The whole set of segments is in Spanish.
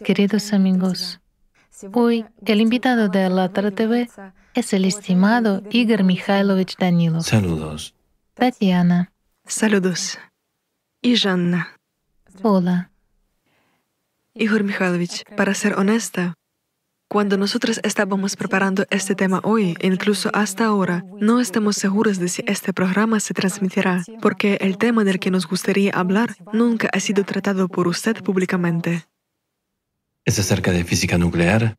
Hola, queridos amigos. Hoy el invitado de la TV es el estimado Igor Mikhailovich Danilov. Saludos. Tatiana. Saludos. Y Жанна. Hola. Igor Mikhailovich, para ser honesta, cuando nosotros estábamos preparando este tema hoy, e incluso hasta ahora, no estamos seguros de si este programa se transmitirá, porque el tema del que nos gustaría hablar nunca ha sido tratado por usted públicamente. ¿Es acerca de física nuclear?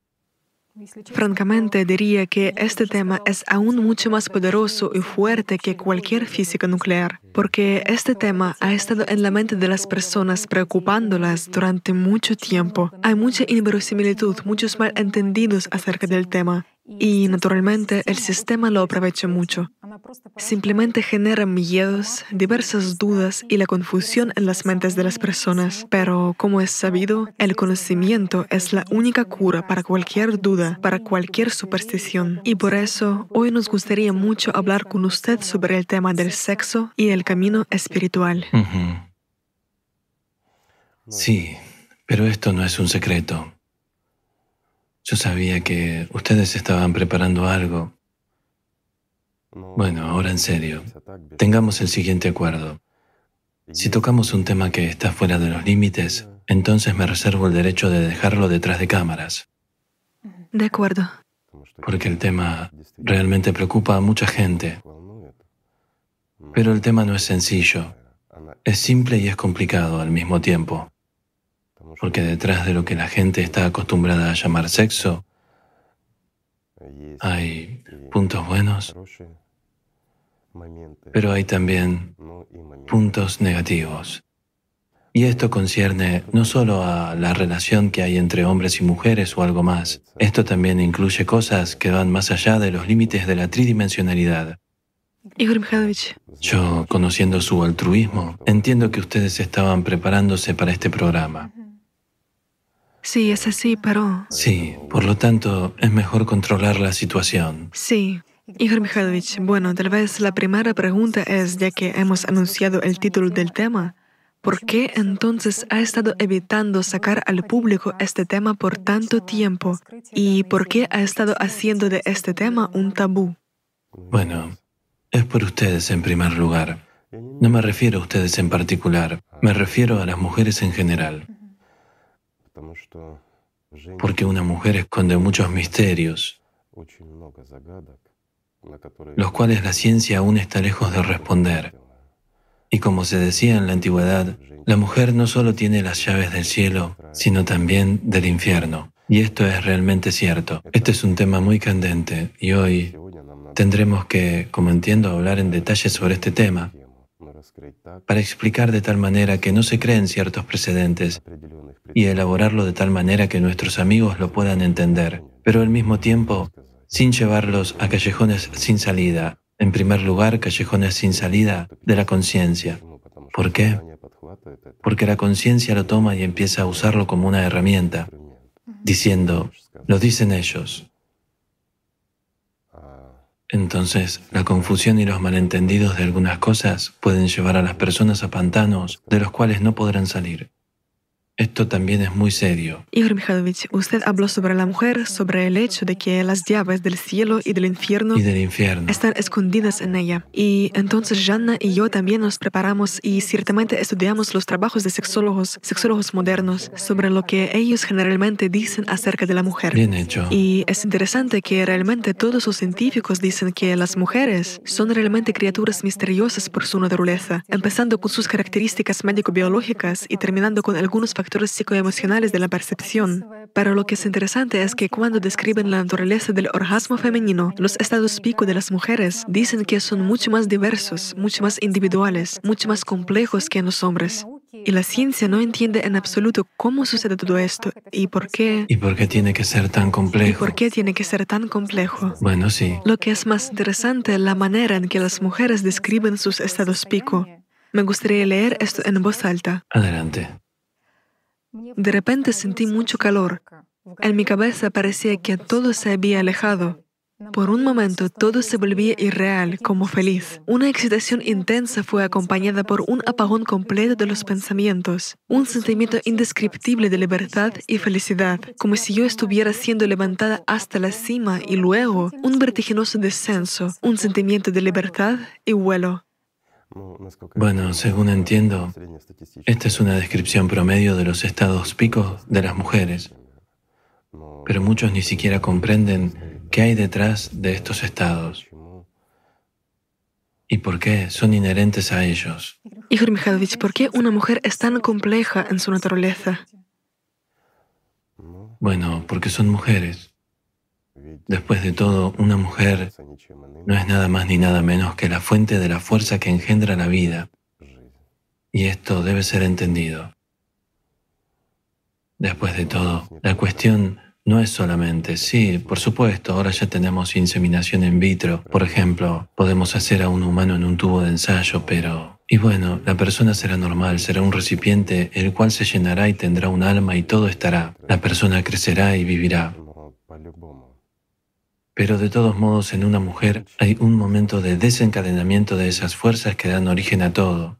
Francamente, diría que este tema es aún mucho más poderoso y fuerte que cualquier física nuclear, porque este tema ha estado en la mente de las personas preocupándolas durante mucho tiempo. Hay mucha inverosimilitud, muchos malentendidos acerca del tema. Y naturalmente el sistema lo aprovecha mucho. Simplemente genera miedos, diversas dudas y la confusión en las mentes de las personas. Pero como es sabido, el conocimiento es la única cura para cualquier duda, para cualquier superstición. Y por eso hoy nos gustaría mucho hablar con usted sobre el tema del sexo y el camino espiritual. Sí, pero esto no es un secreto. Yo sabía que ustedes estaban preparando algo. Bueno, ahora en serio, tengamos el siguiente acuerdo. Si tocamos un tema que está fuera de los límites, entonces me reservo el derecho de dejarlo detrás de cámaras. De acuerdo. Porque el tema realmente preocupa a mucha gente. Pero el tema no es sencillo. Es simple y es complicado al mismo tiempo porque detrás de lo que la gente está acostumbrada a llamar sexo, hay puntos buenos, pero hay también puntos negativos. Y esto concierne no solo a la relación que hay entre hombres y mujeres o algo más, esto también incluye cosas que van más allá de los límites de la tridimensionalidad. Igor Mikhailovich. Yo, conociendo su altruismo, entiendo que ustedes estaban preparándose para este programa. Sí, es así, pero... Sí, por lo tanto, es mejor controlar la situación. Sí. Igor Mikhailovich, bueno, tal vez la primera pregunta es, ya que hemos anunciado el título del tema, ¿por qué entonces ha estado evitando sacar al público este tema por tanto tiempo? ¿Y por qué ha estado haciendo de este tema un tabú? Bueno, es por ustedes en primer lugar. No me refiero a ustedes en particular, me refiero a las mujeres en general porque una mujer esconde muchos misterios, los cuales la ciencia aún está lejos de responder. Y como se decía en la antigüedad, la mujer no solo tiene las llaves del cielo, sino también del infierno. Y esto es realmente cierto. Este es un tema muy candente y hoy tendremos que, como entiendo, hablar en detalle sobre este tema para explicar de tal manera que no se creen ciertos precedentes y elaborarlo de tal manera que nuestros amigos lo puedan entender, pero al mismo tiempo sin llevarlos a callejones sin salida. En primer lugar, callejones sin salida de la conciencia. ¿Por qué? Porque la conciencia lo toma y empieza a usarlo como una herramienta, diciendo, lo dicen ellos. Entonces, la confusión y los malentendidos de algunas cosas pueden llevar a las personas a pantanos de los cuales no podrán salir. Esto también es muy serio. Igor Mikhailovich, usted habló sobre la mujer, sobre el hecho de que las llaves del cielo y del infierno, y del infierno. están escondidas en ella. Y entonces Janna y yo también nos preparamos y ciertamente estudiamos los trabajos de sexólogos, sexólogos modernos, sobre lo que ellos generalmente dicen acerca de la mujer. Bien hecho. Y es interesante que realmente todos los científicos dicen que las mujeres son realmente criaturas misteriosas por su naturaleza, empezando con sus características médico-biológicas y terminando con algunos factores psicoemocionales de la percepción. Pero lo que es interesante es que cuando describen la naturaleza del orgasmo femenino, los estados pico de las mujeres dicen que son mucho más diversos, mucho más individuales, mucho más complejos que en los hombres. Y la ciencia no entiende en absoluto cómo sucede todo esto y por qué. ¿Y por qué tiene que ser tan complejo? ¿Y por qué tiene que ser tan complejo? Bueno, sí. Lo que es más interesante es la manera en que las mujeres describen sus estados pico. Me gustaría leer esto en voz alta. Adelante. De repente sentí mucho calor. En mi cabeza parecía que todo se había alejado. Por un momento todo se volvía irreal, como feliz. Una excitación intensa fue acompañada por un apagón completo de los pensamientos, un sentimiento indescriptible de libertad y felicidad, como si yo estuviera siendo levantada hasta la cima y luego un vertiginoso descenso, un sentimiento de libertad y vuelo. Bueno, según entiendo, esta es una descripción promedio de los estados picos de las mujeres, pero muchos ni siquiera comprenden ¿Qué hay detrás de estos estados? ¿Y por qué son inherentes a ellos? Igor Mikhailovich, ¿por qué una mujer es tan compleja en su naturaleza? Bueno, porque son mujeres. Después de todo, una mujer no es nada más ni nada menos que la fuente de la fuerza que engendra la vida. Y esto debe ser entendido. Después de todo, la cuestión no es solamente, sí, por supuesto, ahora ya tenemos inseminación in vitro, por ejemplo, podemos hacer a un humano en un tubo de ensayo, pero... Y bueno, la persona será normal, será un recipiente el cual se llenará y tendrá un alma y todo estará. La persona crecerá y vivirá. Pero de todos modos en una mujer hay un momento de desencadenamiento de esas fuerzas que dan origen a todo.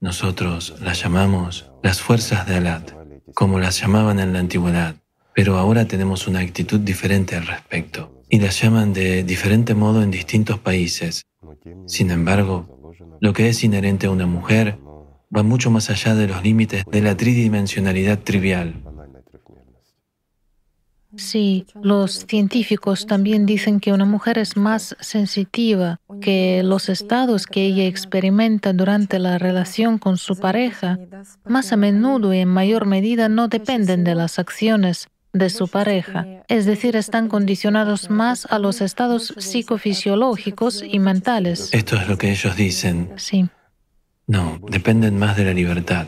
Nosotros las llamamos las fuerzas de Alat, como las llamaban en la antigüedad pero ahora tenemos una actitud diferente al respecto y las llaman de diferente modo en distintos países. Sin embargo, lo que es inherente a una mujer va mucho más allá de los límites de la tridimensionalidad trivial. Sí, los científicos también dicen que una mujer es más sensitiva, que los estados que ella experimenta durante la relación con su pareja, más a menudo y en mayor medida no dependen de las acciones de su pareja, es decir, están condicionados más a los estados psicofisiológicos y mentales. Esto es lo que ellos dicen. Sí. No, dependen más de la libertad.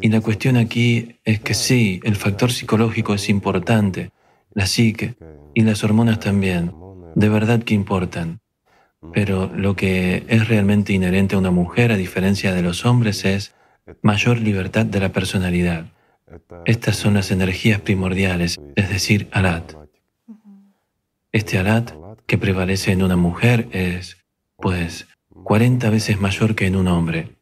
Y la cuestión aquí es que sí, el factor psicológico es importante, la psique y las hormonas también, de verdad que importan. Pero lo que es realmente inherente a una mujer, a diferencia de los hombres, es mayor libertad de la personalidad. Estas son las energías primordiales, es decir, alat. Este alat que prevalece en una mujer es, pues, 40 veces mayor que en un hombre.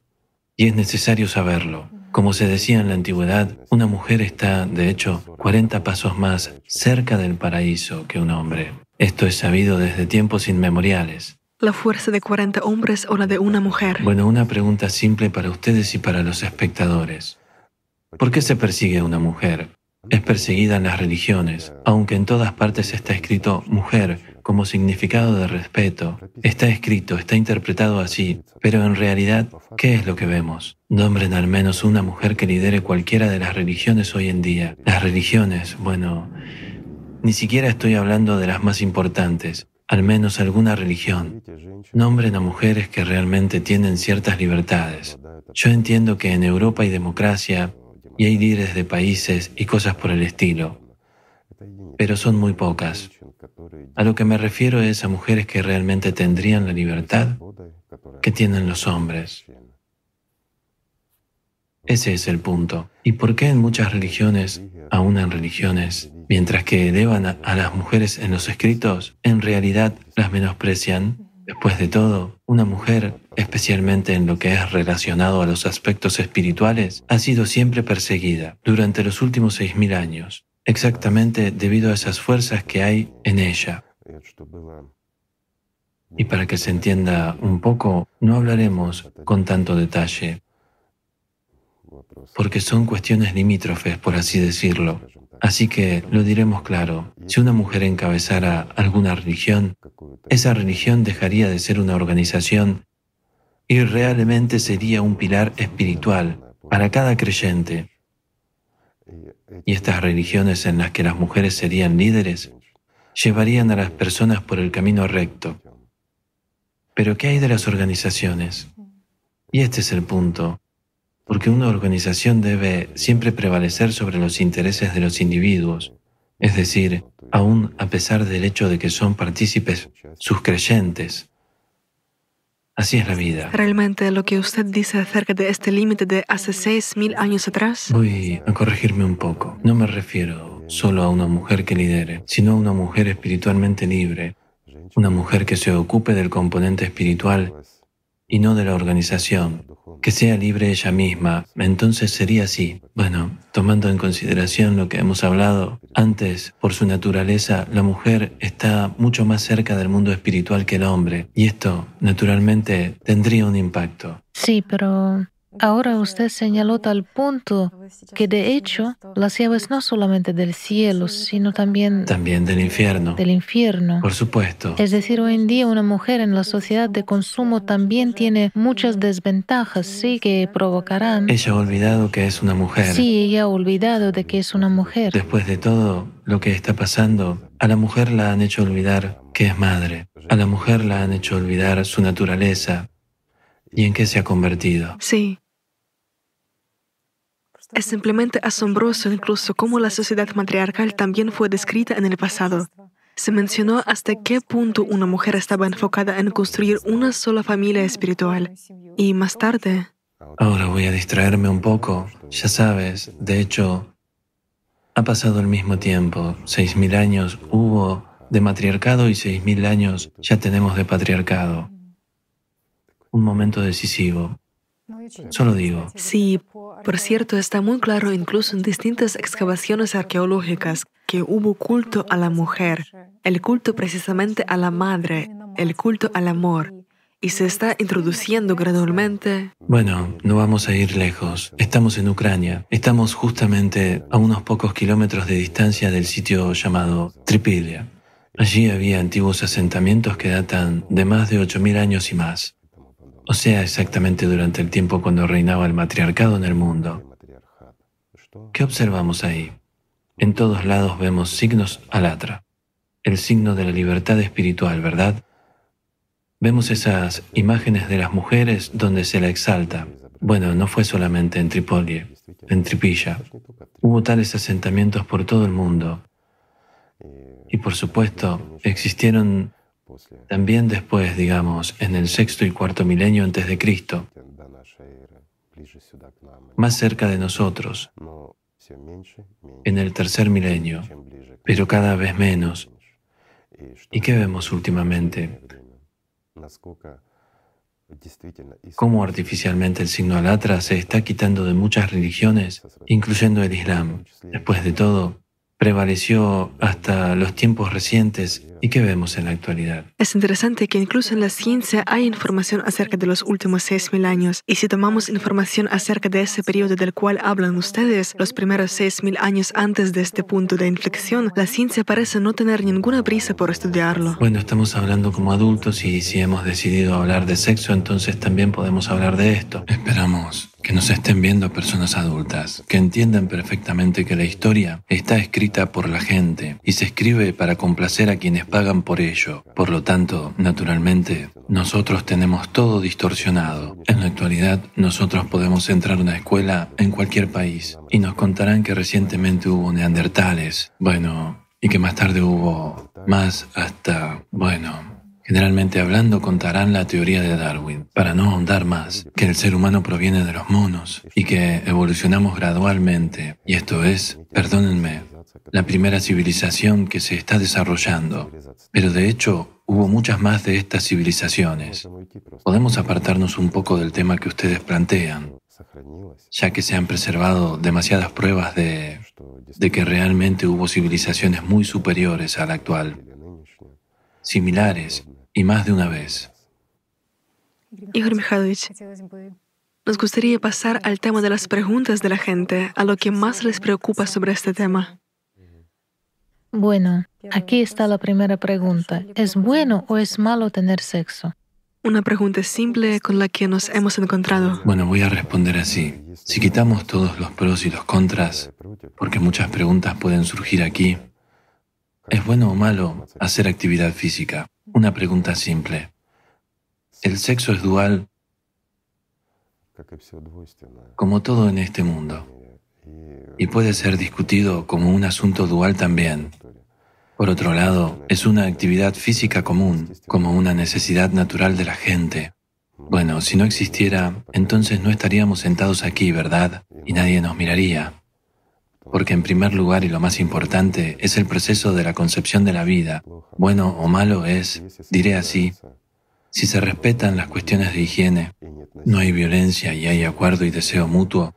Y es necesario saberlo. Como se decía en la antigüedad, una mujer está, de hecho, 40 pasos más cerca del paraíso que un hombre. Esto es sabido desde tiempos inmemoriales. ¿La fuerza de 40 hombres o la de una mujer? Bueno, una pregunta simple para ustedes y para los espectadores. ¿Por qué se persigue a una mujer? Es perseguida en las religiones, aunque en todas partes está escrito mujer como significado de respeto. Está escrito, está interpretado así, pero en realidad, ¿qué es lo que vemos? Nombren al menos una mujer que lidere cualquiera de las religiones hoy en día. Las religiones, bueno, ni siquiera estoy hablando de las más importantes, al menos alguna religión. Nombren a mujeres que realmente tienen ciertas libertades. Yo entiendo que en Europa hay democracia, y hay líderes de países y cosas por el estilo, pero son muy pocas. A lo que me refiero es a mujeres que realmente tendrían la libertad que tienen los hombres. Ese es el punto. ¿Y por qué en muchas religiones, aún en religiones, mientras que elevan a, las mujeres en los escritos, en realidad las menosprecian? Después de todo, una mujer, especialmente en lo que es relacionado a los aspectos espirituales, ha sido siempre perseguida durante los últimos seis mil años, exactamente debido a esas fuerzas que hay en ella. Y para que se entienda un poco, no hablaremos con tanto detalle, porque son cuestiones limítrofes, por así decirlo. Así que lo diremos claro, si una mujer encabezara alguna religión, esa religión dejaría de ser una organización y realmente sería un pilar espiritual para cada creyente. Y estas religiones en las que las mujeres serían líderes llevarían a las personas por el camino recto. Pero ¿qué hay de las organizaciones? Y este es el punto porque una organización debe siempre prevalecer sobre los intereses de los individuos, es decir, aún a pesar del hecho de que son partícipes sus creyentes. Así es la vida. Realmente lo que usted dice acerca de este límite de hace seis mil años atrás. Voy a corregirme un poco. No me refiero solo a una mujer que lidere, sino a una mujer espiritualmente libre, una mujer que se ocupe del componente espiritual y no de la organización, que sea libre ella misma, entonces sería así. Bueno, tomando en consideración lo que hemos hablado antes, por su naturaleza, la mujer está mucho más cerca del mundo espiritual que el hombre, y esto, naturalmente, tendría un impacto. Sí, pero Ahora usted señaló tal punto que de hecho las llaves no solamente del cielo, sino también, también del infierno. Del infierno. Por supuesto. Es decir, hoy en día una mujer en la sociedad de consumo también tiene muchas desventajas, sí, que provocarán. Ella ha olvidado que es una mujer. Sí, ella ha olvidado de que es una mujer. Después de todo lo que está pasando, a la mujer la han hecho olvidar que es madre. A la mujer la han hecho olvidar su naturaleza, ¿Y en qué se ha convertido? Sí. Es simplemente asombroso incluso cómo la sociedad matriarcal también fue descrita en el pasado. Se mencionó hasta qué punto una mujer estaba enfocada en construir una sola familia espiritual. Y más tarde... Ahora voy a distraerme un poco. Ya sabes, de hecho, ha pasado el mismo tiempo. Seis mil años hubo de matriarcado y seis mil años ya tenemos de patriarcado. Un momento decisivo. Solo digo. Sí, por cierto, está muy claro incluso en distintas excavaciones arqueológicas que hubo culto a la mujer, el culto precisamente a la madre, el culto al amor, y se está introduciendo gradualmente. Bueno, no vamos a ir lejos. Estamos en Ucrania. Estamos justamente a unos pocos kilómetros de distancia del sitio llamado Tripilia. Allí había antiguos asentamientos que datan de más de 8.000 años y más o sea, exactamente durante el tiempo cuando reinaba el matriarcado en el mundo. ¿Qué observamos ahí? En todos lados vemos signos alatra, el signo de la libertad espiritual, ¿verdad? Vemos esas imágenes de las mujeres donde se la exalta. Bueno, no fue solamente en Tripolie, en Tripilla. Hubo tales asentamientos por todo el mundo. Y por supuesto, existieron también después, digamos, en el sexto y cuarto milenio antes de Cristo, más cerca de nosotros, en el tercer milenio, pero cada vez menos. ¿Y qué vemos últimamente? Cómo artificialmente el signo alatra se está quitando de muchas religiones, incluyendo el Islam. Después de todo, prevaleció hasta los tiempos recientes y que vemos en la actualidad. Es interesante que incluso en la ciencia hay información acerca de los últimos 6.000 años y si tomamos información acerca de ese periodo del cual hablan ustedes, los primeros 6.000 años antes de este punto de inflexión, la ciencia parece no tener ninguna prisa por estudiarlo. Bueno, estamos hablando como adultos y si hemos decidido hablar de sexo, entonces también podemos hablar de esto. Esperamos que nos estén viendo personas adultas, que entiendan perfectamente que la historia está escrita por la gente y se escribe para complacer a quienes pagan por ello. Por lo tanto, naturalmente, nosotros tenemos todo distorsionado. En la actualidad, nosotros podemos entrar a una escuela en cualquier país y nos contarán que recientemente hubo neandertales, bueno, y que más tarde hubo más hasta, bueno, Generalmente hablando contarán la teoría de Darwin, para no ahondar más, que el ser humano proviene de los monos y que evolucionamos gradualmente. Y esto es, perdónenme, la primera civilización que se está desarrollando. Pero de hecho, hubo muchas más de estas civilizaciones. Podemos apartarnos un poco del tema que ustedes plantean, ya que se han preservado demasiadas pruebas de, de que realmente hubo civilizaciones muy superiores a la actual, similares y más de una vez. Igor Mikhailovich, nos gustaría pasar al tema de las preguntas de la gente, a lo que más les preocupa sobre este tema. Bueno, aquí está la primera pregunta. ¿Es bueno o es malo tener sexo? Una pregunta simple con la que nos hemos encontrado. Bueno, voy a responder así. Si quitamos todos los pros y los contras, porque muchas preguntas pueden surgir aquí, ¿es bueno o malo hacer actividad física? Una pregunta simple. ¿El sexo es dual? Como todo en este mundo. Y puede ser discutido como un asunto dual también. Por otro lado, es una actividad física común, como una necesidad natural de la gente. Bueno, si no existiera, entonces no estaríamos sentados aquí, ¿verdad? Y nadie nos miraría. Porque en primer lugar y lo más importante es el proceso de la concepción de la vida. Bueno o malo es, diré así, si se respetan las cuestiones de higiene, no hay violencia y hay acuerdo y deseo mutuo,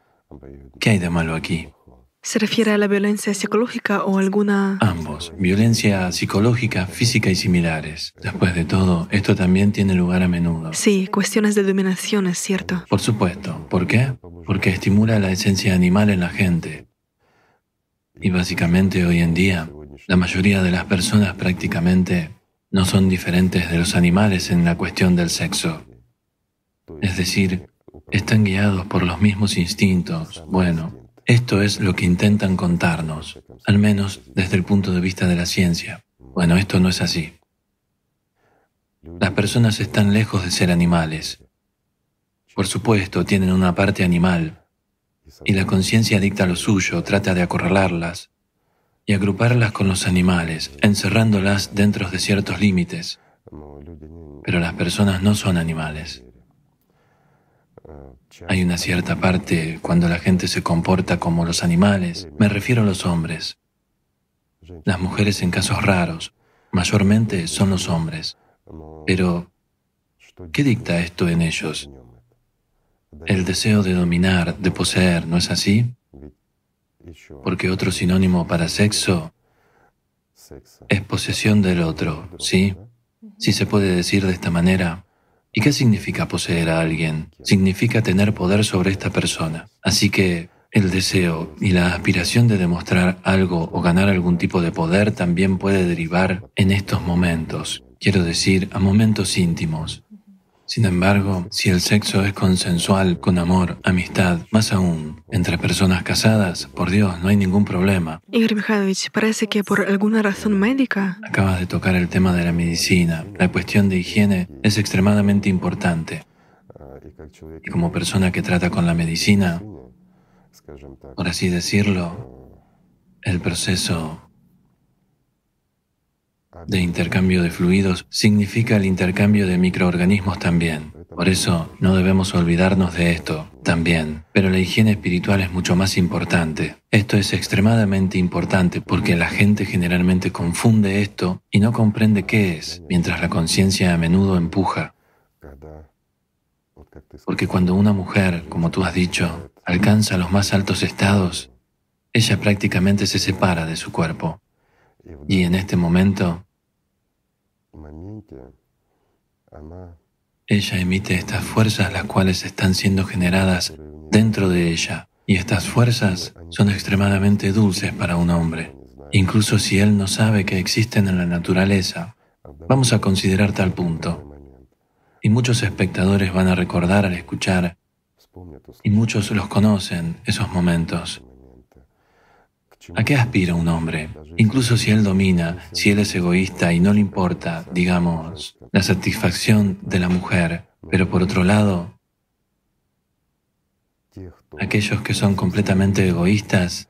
¿qué hay de malo aquí? ¿Se refiere a la violencia psicológica o alguna...? Ambos, violencia psicológica, física y similares. Después de todo, esto también tiene lugar a menudo. Sí, cuestiones de dominación, es cierto. Por supuesto. ¿Por qué? Porque estimula la esencia animal en la gente. Y básicamente hoy en día, la mayoría de las personas prácticamente no son diferentes de los animales en la cuestión del sexo. Es decir, están guiados por los mismos instintos. Bueno, esto es lo que intentan contarnos, al menos desde el punto de vista de la ciencia. Bueno, esto no es así. Las personas están lejos de ser animales. Por supuesto, tienen una parte animal, y la conciencia dicta lo suyo, trata de acorralarlas y agruparlas con los animales, encerrándolas dentro de ciertos límites. Pero las personas no son animales. Hay una cierta parte cuando la gente se comporta como los animales, me refiero a los hombres. Las mujeres en casos raros, mayormente son los hombres. Pero, ¿qué dicta esto en ellos? El deseo de dominar, de poseer, ¿no es así? Porque otro sinónimo para sexo es posesión del otro, ¿sí? Si se puede decir de esta manera, ¿Y qué significa poseer a alguien? Significa tener poder sobre esta persona. Así que el deseo y la aspiración de demostrar algo o ganar algún tipo de poder también puede derivar en estos momentos, quiero decir, a momentos íntimos, sin embargo, si el sexo es consensual, con amor, amistad, más aún, entre personas casadas, por Dios, no hay ningún problema. Igor Mikhailovich, parece que por alguna razón médica... Acabas de tocar el tema de la medicina. La cuestión de higiene es extremadamente importante. Y como persona que trata con la medicina, por así decirlo, el proceso de intercambio de fluidos significa el intercambio de microorganismos también. Por eso no debemos olvidarnos de esto también. Pero la higiene espiritual es mucho más importante. Esto es extremadamente importante porque la gente generalmente confunde esto y no comprende qué es, mientras la conciencia a menudo empuja. Porque cuando una mujer, como tú has dicho, alcanza los más altos estados, ella prácticamente se separa de su cuerpo. Y en este momento ella emite estas fuerzas las cuales están siendo generadas dentro de ella y estas fuerzas son extremadamente dulces para un hombre, incluso si él no sabe que existen en la naturaleza. Vamos a considerar tal punto. Y muchos espectadores van a recordar al escuchar, y muchos los conocen, esos momentos. ¿A qué aspira un hombre? Incluso si él domina, si él es egoísta y no le importa, digamos, la satisfacción de la mujer, pero por otro lado, aquellos que son completamente egoístas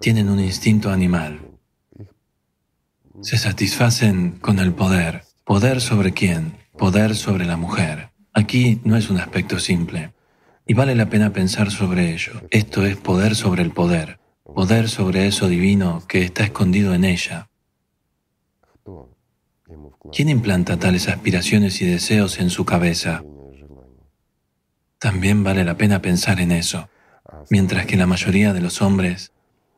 tienen un instinto animal. Se satisfacen con el poder. ¿Poder sobre quién? Poder sobre la mujer. Aquí no es un aspecto simple. Y vale la pena pensar sobre ello. Esto es poder sobre el poder poder sobre eso divino que está escondido en ella. ¿Quién implanta tales aspiraciones y deseos en su cabeza? También vale la pena pensar en eso, mientras que la mayoría de los hombres,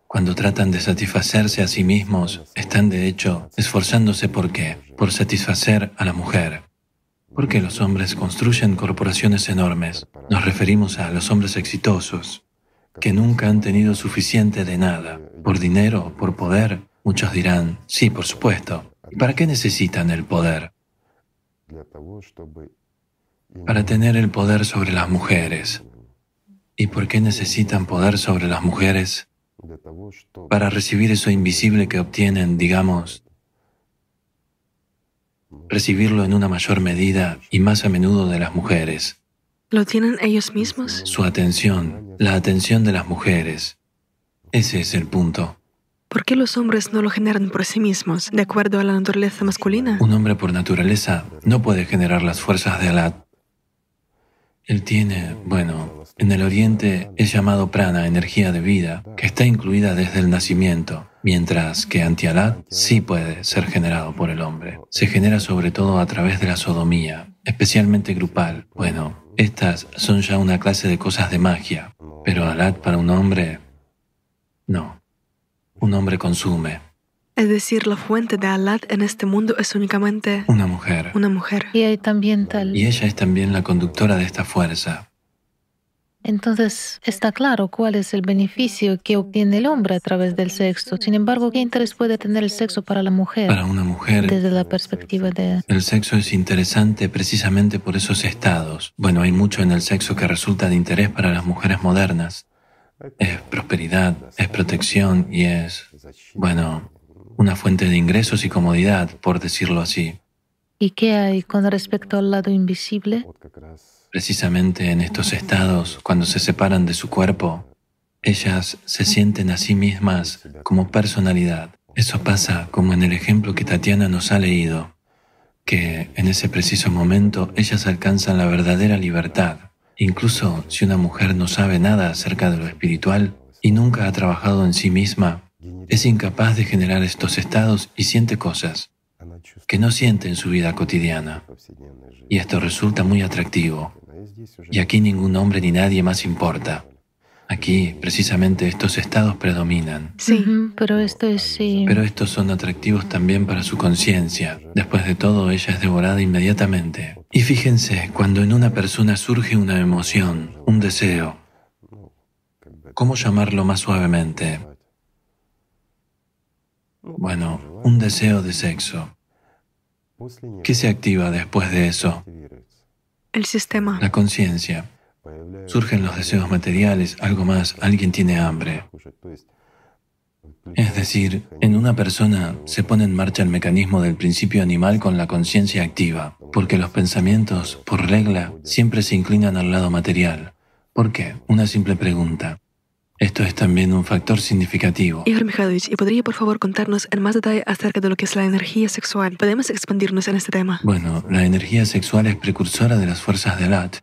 cuando tratan de satisfacerse a sí mismos, están de hecho esforzándose por qué? Por satisfacer a la mujer. Porque los hombres construyen corporaciones enormes. Nos referimos a los hombres exitosos, que nunca han tenido suficiente de nada. Por dinero, por poder, muchos dirán, sí, por supuesto. ¿Y para qué necesitan el poder? Para tener el poder sobre las mujeres. ¿Y por qué necesitan poder sobre las mujeres? Para recibir eso invisible que obtienen, digamos, recibirlo en una mayor medida y más a menudo de las mujeres. ¿Lo tienen ellos mismos? Su atención, la atención de las mujeres. Ese es el punto. ¿Por qué los hombres no lo generan por sí mismos, de acuerdo a la naturaleza masculina? Un hombre por naturaleza no puede generar las fuerzas de Alá. Él tiene, bueno, en el Oriente es llamado prana, energía de vida, que está incluida desde el nacimiento, mientras que Antialat sí puede ser generado por el hombre. Se genera sobre todo a través de la sodomía, especialmente grupal. Bueno, estas son ya una clase de cosas de magia, pero Alat para un hombre, no. Un hombre consume. Es decir, la fuente de Alat en este mundo es únicamente una mujer. Una mujer. Y hay también tal. Y ella es también la conductora de esta fuerza. Entonces está claro cuál es el beneficio que obtiene el hombre a través del sexo. Sin embargo, ¿qué interés puede tener el sexo para la mujer? Para una mujer. Desde la perspectiva de... El sexo es interesante precisamente por esos estados. Bueno, hay mucho en el sexo que resulta de interés para las mujeres modernas. Es prosperidad, es protección y es, bueno, una fuente de ingresos y comodidad, por decirlo así. ¿Y qué hay con respecto al lado invisible? Precisamente en estos estados, cuando se separan de su cuerpo, ellas se sienten a sí mismas como personalidad. Eso pasa como en el ejemplo que Tatiana nos ha leído, que en ese preciso momento ellas alcanzan la verdadera libertad. Incluso si una mujer no sabe nada acerca de lo espiritual y nunca ha trabajado en sí misma, es incapaz de generar estos estados y siente cosas que no siente en su vida cotidiana. Y esto resulta muy atractivo. Y aquí ningún hombre ni nadie más importa. Aquí, precisamente, estos estados predominan. Sí, pero esto es sí. Pero estos son atractivos también para su conciencia. Después de todo, ella es devorada inmediatamente. Y fíjense, cuando en una persona surge una emoción, un deseo, ¿cómo llamarlo más suavemente? Bueno, un deseo de sexo. ¿Qué se activa después de eso? El sistema. La conciencia. Surgen los deseos materiales, algo más, alguien tiene hambre. Es decir, en una persona se pone en marcha el mecanismo del principio animal con la conciencia activa, porque los pensamientos, por regla, siempre se inclinan al lado material. ¿Por qué? Una simple pregunta. Esto es también un factor significativo. Igor Mikhailovich, ¿y podría por favor contarnos en más detalle acerca de lo que es la energía sexual? ¿Podemos expandirnos en este tema? Bueno, la energía sexual es precursora de las fuerzas de Lat.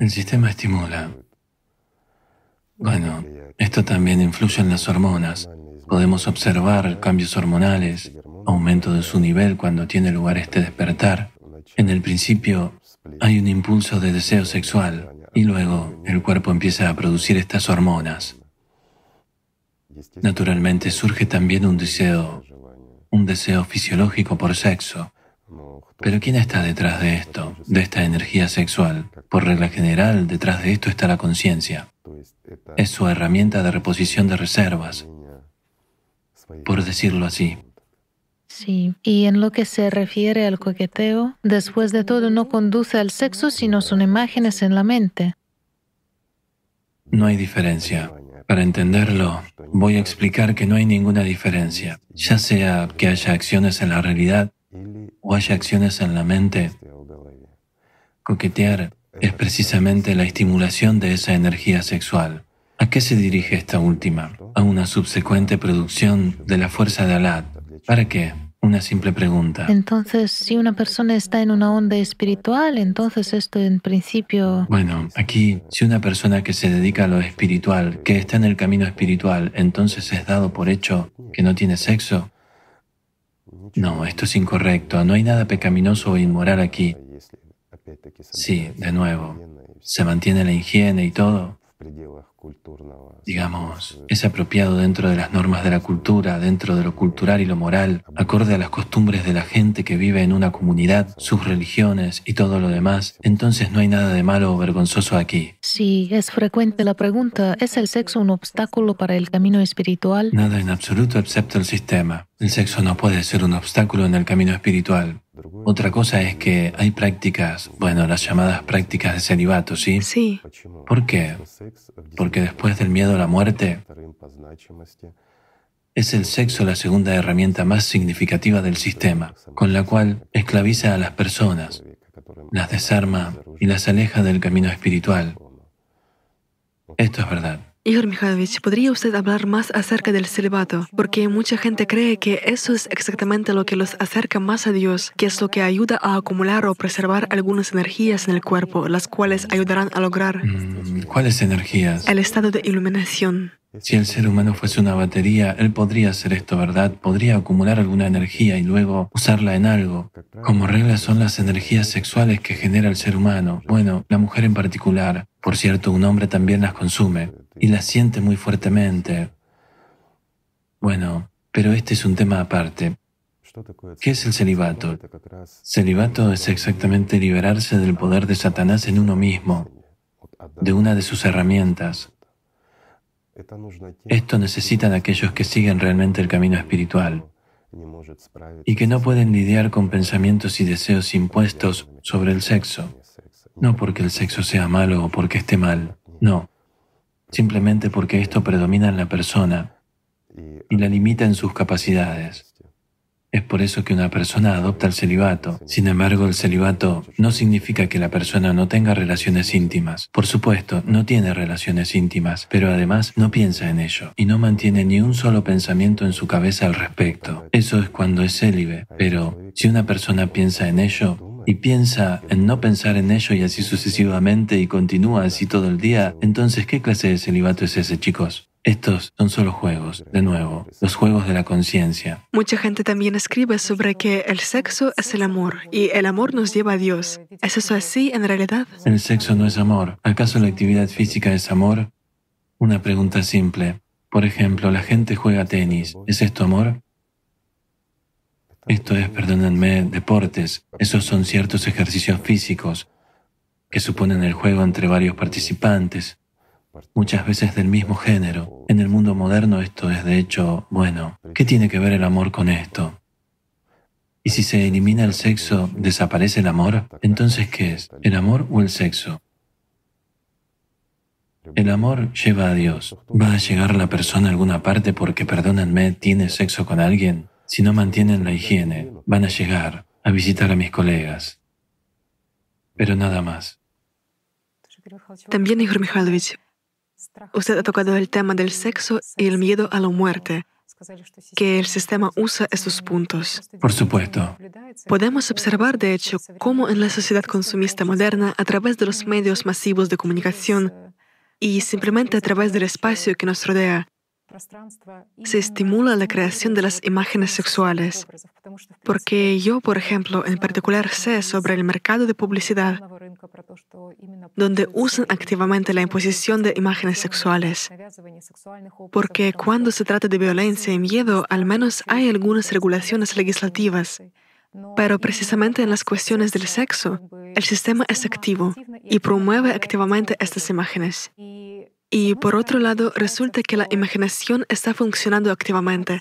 El sistema estimula. Bueno, esto también influye en las hormonas. Podemos observar cambios hormonales, aumento de su nivel cuando tiene lugar este despertar. En el principio hay un impulso de deseo sexual, y luego el cuerpo empieza a producir estas hormonas. Naturalmente surge también un deseo, un deseo fisiológico por sexo. Pero ¿quién está detrás de esto, de esta energía sexual? Por regla general, detrás de esto está la conciencia. Es su herramienta de reposición de reservas, por decirlo así. Sí, y en lo que se refiere al coqueteo, después de todo no conduce al sexo, sino son imágenes en la mente. No hay diferencia. Para entenderlo, voy a explicar que no hay ninguna diferencia, ya sea que haya acciones en la realidad o haya acciones en la mente. Coquetear es precisamente la estimulación de esa energía sexual. ¿A qué se dirige esta última? A una subsecuente producción de la fuerza de Alat. ¿Para qué? Una simple pregunta. Entonces, si una persona está en una onda espiritual, entonces esto en principio... Bueno, aquí, si una persona que se dedica a lo espiritual, que está en el camino espiritual, entonces es dado por hecho que no tiene sexo. No, esto es incorrecto. No hay nada pecaminoso o inmoral aquí. Sí, de nuevo, se mantiene la higiene y todo digamos, es apropiado dentro de las normas de la cultura, dentro de lo cultural y lo moral, acorde a las costumbres de la gente que vive en una comunidad, sus religiones y todo lo demás, entonces no hay nada de malo o vergonzoso aquí. Sí, es frecuente la pregunta, ¿es el sexo un obstáculo para el camino espiritual? Nada en absoluto excepto el sistema. El sexo no puede ser un obstáculo en el camino espiritual. Otra cosa es que hay prácticas, bueno, las llamadas prácticas de celibato, ¿sí? Sí. ¿Por qué? Porque después del miedo a la muerte, es el sexo la segunda herramienta más significativa del sistema, con la cual esclaviza a las personas, las desarma y las aleja del camino espiritual. Esto es verdad. Igor Mikhailovich, ¿podría usted hablar más acerca del celibato? Porque mucha gente cree que eso es exactamente lo que los acerca más a Dios, que es lo que ayuda a acumular o preservar algunas energías en el cuerpo, las cuales ayudarán a lograr Mm, ¿Cuáles energías? el estado de iluminación. Si el ser humano fuese una batería, él podría hacer esto, ¿verdad? Podría acumular alguna energía y luego usarla en algo. Como regla son las energías sexuales que genera el ser humano. Bueno, la mujer en particular. Por cierto, un hombre también las consume y las siente muy fuertemente. Bueno, pero este es un tema aparte. ¿Qué es el celibato? Celibato es exactamente liberarse del poder de Satanás en uno mismo, de una de sus herramientas. Esto necesitan aquellos que siguen realmente el camino espiritual y que no pueden lidiar con pensamientos y deseos impuestos sobre el sexo. No porque el sexo sea malo o porque esté mal, no. Simplemente porque esto predomina en la persona y la limita en sus capacidades. Es por eso que una persona adopta el celibato. Sin embargo, el celibato no significa que la persona no tenga relaciones íntimas. Por supuesto, no tiene relaciones íntimas, pero además no piensa en ello y no mantiene ni un solo pensamiento en su cabeza al respecto. Eso es cuando es célibe. Pero si una persona piensa en ello y piensa en no pensar en ello y así sucesivamente y continúa así todo el día, entonces ¿qué clase de celibato es ese, chicos? Estos son solo juegos, de nuevo, los juegos de la conciencia. Mucha gente también escribe sobre que el sexo es el amor y el amor nos lleva a Dios. ¿Es eso así en realidad? El sexo no es amor. ¿Acaso la actividad física es amor? Una pregunta simple. Por ejemplo, la gente juega tenis. ¿Es esto amor? Esto es, perdónenme, deportes. Esos son ciertos ejercicios físicos que suponen el juego entre varios participantes, muchas veces del mismo género. En el mundo moderno esto es de hecho, bueno, ¿qué tiene que ver el amor con esto? Y si se elimina el sexo, ¿desaparece el amor? Entonces, ¿qué es? ¿El amor o el sexo? El amor lleva a Dios. ¿Va a llegar la persona a alguna parte porque, perdónenme, tiene sexo con alguien? Si no mantienen la higiene, van a llegar a visitar a mis colegas. Pero nada más. También, Igor Mikhailovich, usted ha tocado el tema del sexo y el miedo a la muerte, que el sistema usa estos puntos. Por supuesto. Podemos observar, de hecho, cómo en la sociedad consumista moderna, a través de los medios masivos de comunicación y simplemente a través del espacio que nos rodea, se estimula la creación de las imágenes sexuales. Porque yo, por ejemplo, en particular sé sobre el mercado de publicidad, donde usan activamente la imposición de imágenes sexuales. Porque cuando se trata de violencia y miedo, al menos hay algunas regulaciones legislativas. Pero precisamente en las cuestiones del sexo, el sistema es activo y promueve activamente estas imágenes. Y por otro lado, resulta que la imaginación está funcionando activamente.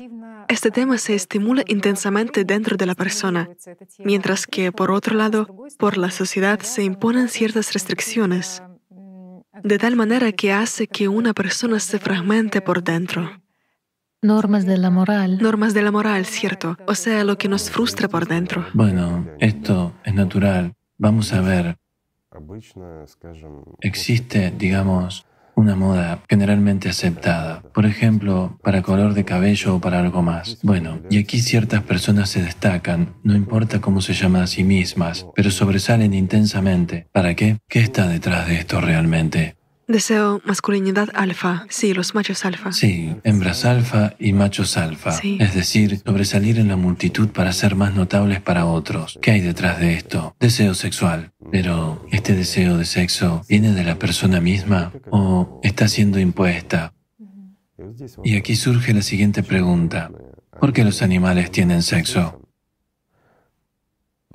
Este tema se estimula intensamente dentro de la persona, mientras que, por otro lado, por la sociedad se imponen ciertas restricciones, de tal manera que hace que una persona se fragmente por dentro. Normas de la moral. Normas de la moral, cierto, o sea, lo que nos frustra por dentro. Bueno, esto es natural. Vamos a ver. Existe, digamos, una moda generalmente aceptada, por ejemplo, para color de cabello o para algo más. Bueno, y aquí ciertas personas se destacan, no importa cómo se llaman a sí mismas, pero sobresalen intensamente. ¿Para qué? ¿Qué está detrás de esto realmente? Deseo masculinidad alfa, sí, los machos alfa. Sí, hembras alfa y machos alfa. Sí. Es decir, sobresalir en la multitud para ser más notables para otros. ¿Qué hay detrás de esto? Deseo sexual. Pero, ¿este deseo de sexo viene de la persona misma o está siendo impuesta? Y aquí surge la siguiente pregunta. ¿Por qué los animales tienen sexo?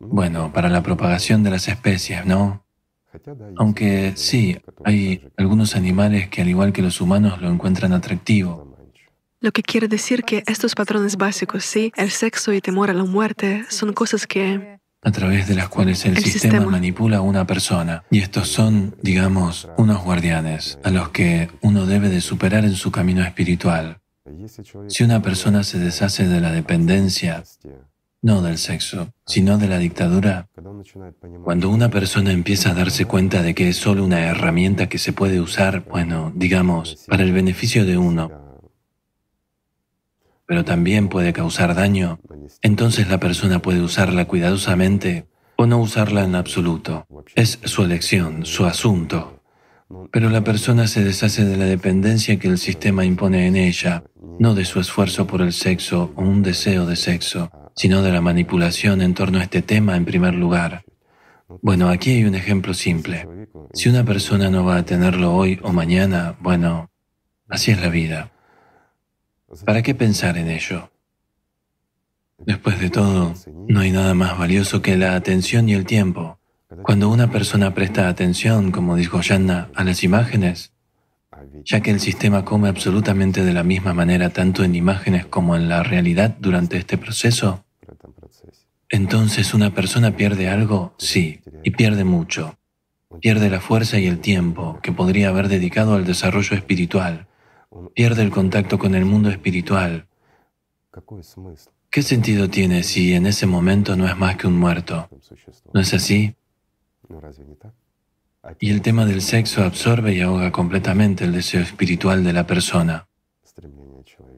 Bueno, para la propagación de las especies, ¿no? Aunque sí, hay algunos animales que al igual que los humanos lo encuentran atractivo. Lo que quiere decir que estos patrones básicos, sí, el sexo y temor a la muerte, son cosas que a través de las cuales el, El sistema, sistema. manipula a una persona. Y estos son, digamos, unos guardianes a los que uno debe de superar en su camino espiritual. Si una persona se deshace de la dependencia no del sexo, sino de la dictadura, cuando una persona empieza a darse cuenta de que es solo una herramienta que se puede usar, bueno, digamos, para el beneficio de uno, pero también puede causar daño, entonces la persona puede usarla cuidadosamente o no usarla en absoluto. Es su elección, su asunto. Pero la persona se deshace de la dependencia que el sistema impone en ella, no de su esfuerzo por el sexo o un deseo de sexo, sino de la manipulación en torno a este tema en primer lugar. Bueno, aquí hay un ejemplo simple. Si una persona no va a tenerlo hoy o mañana, bueno, así es la vida. ¿Para qué pensar en ello? Después de todo, no hay nada más valioso que la atención y el tiempo. Cuando una persona presta atención, como dijo Yanna, a las imágenes, ya que el sistema come absolutamente de la misma manera tanto en imágenes como en la realidad durante este proceso, entonces una persona pierde algo, sí, y pierde mucho. Pierde la fuerza y el tiempo que podría haber dedicado al desarrollo espiritual. Pierde el contacto con el mundo espiritual. ¿Qué sentido tiene si en ese momento no es más que un muerto? ¿No es así? Y el tema del sexo absorbe y ahoga completamente el deseo espiritual de la persona.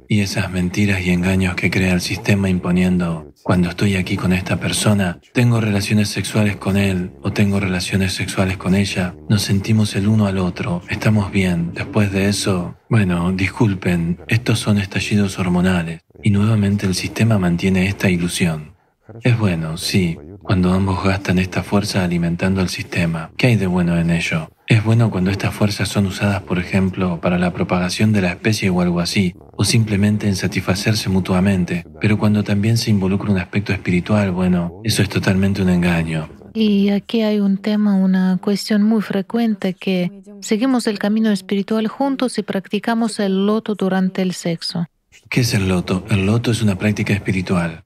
Y esas mentiras y engaños que crea el sistema imponiendo, cuando estoy aquí con esta persona, tengo relaciones sexuales con él o tengo relaciones sexuales con ella, nos sentimos el uno al otro, estamos bien, después de eso, bueno, disculpen, estos son estallidos hormonales. Y nuevamente el sistema mantiene esta ilusión. Es bueno, sí, cuando ambos gastan esta fuerza alimentando al sistema. ¿Qué hay de bueno en ello? Es bueno cuando estas fuerzas son usadas, por ejemplo, para la propagación de la especie o algo así, o simplemente en satisfacerse mutuamente, pero cuando también se involucra un aspecto espiritual, bueno, eso es totalmente un engaño. Y aquí hay un tema, una cuestión muy frecuente que seguimos el camino espiritual juntos y practicamos el loto durante el sexo. ¿Qué es el loto? El loto es una práctica espiritual.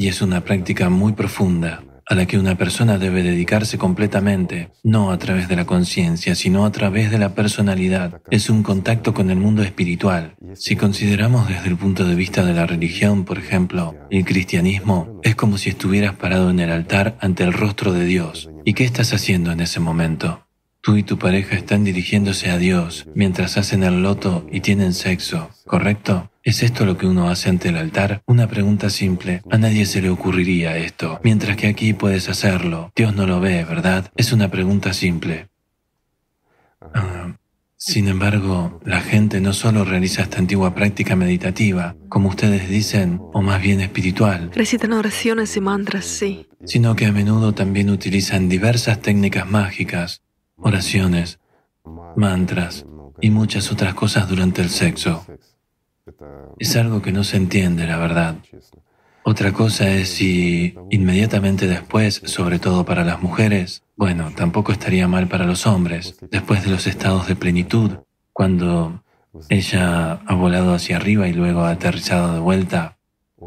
Y es una práctica muy profunda a la que una persona debe dedicarse completamente, no a través de la conciencia, sino a través de la personalidad. Es un contacto con el mundo espiritual. Si consideramos desde el punto de vista de la religión, por ejemplo, el cristianismo, es como si estuvieras parado en el altar ante el rostro de Dios. ¿Y qué estás haciendo en ese momento? Tú y tu pareja están dirigiéndose a Dios mientras hacen el loto y tienen sexo, ¿correcto? ¿Es esto lo que uno hace ante el altar? Una pregunta simple. A nadie se le ocurriría esto, mientras que aquí puedes hacerlo. Dios no lo ve, ¿verdad? Es una pregunta simple. Ah, sin embargo, la gente no solo realiza esta antigua práctica meditativa, como ustedes dicen, o más bien espiritual. Recitan oraciones y mantras, sí. Sino que a menudo también utilizan diversas técnicas mágicas, oraciones, mantras y muchas otras cosas durante el sexo. Es algo que no se entiende, la verdad. Otra cosa es si inmediatamente después, sobre todo para las mujeres, bueno, tampoco estaría mal para los hombres, después de los estados de plenitud, cuando ella ha volado hacia arriba y luego ha aterrizado de vuelta,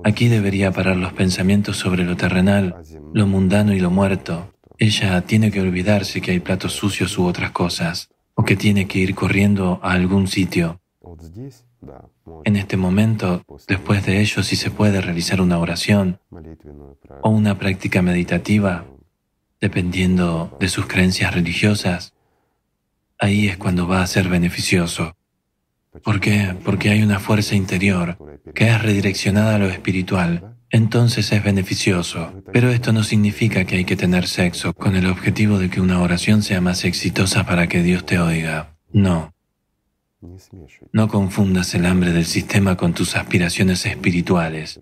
aquí debería parar los pensamientos sobre lo terrenal, lo mundano y lo muerto. Ella tiene que olvidarse que hay platos sucios u otras cosas, o que tiene que ir corriendo a algún sitio. En este momento, después de ello, si se puede realizar una oración o una práctica meditativa, dependiendo de sus creencias religiosas, ahí es cuando va a ser beneficioso. ¿Por qué? Porque hay una fuerza interior que es redireccionada a lo espiritual. Entonces es beneficioso. Pero esto no significa que hay que tener sexo con el objetivo de que una oración sea más exitosa para que Dios te oiga. No. No confundas el hambre del sistema con tus aspiraciones espirituales.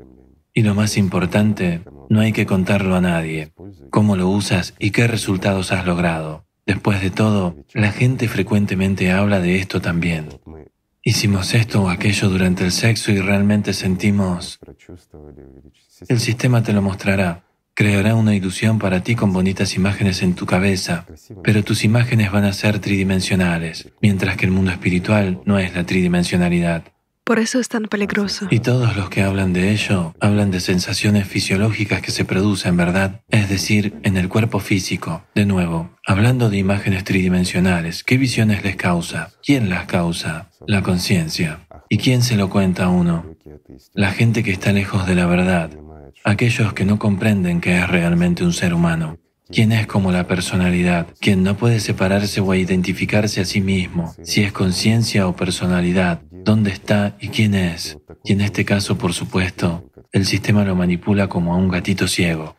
Y lo más importante, no hay que contarlo a nadie, cómo lo usas y qué resultados has logrado. Después de todo, la gente frecuentemente habla de esto también. Hicimos esto o aquello durante el sexo y realmente sentimos... El sistema te lo mostrará creará una ilusión para ti con bonitas imágenes en tu cabeza, pero tus imágenes van a ser tridimensionales, mientras que el mundo espiritual no es la tridimensionalidad. Por eso es tan peligroso. Y todos los que hablan de ello hablan de sensaciones fisiológicas que se producen, ¿verdad? Es decir, en el cuerpo físico. De nuevo, hablando de imágenes tridimensionales, ¿qué visiones les causa? ¿Quién las causa? La conciencia. ¿Y quién se lo cuenta a uno? La gente que está lejos de la verdad, aquellos que no comprenden que es realmente un ser humano, quién es como la personalidad, quien no puede separarse o identificarse a sí mismo, si es conciencia o personalidad, dónde está y quién es. Y en este caso, por supuesto, el sistema lo manipula como a un gatito ciego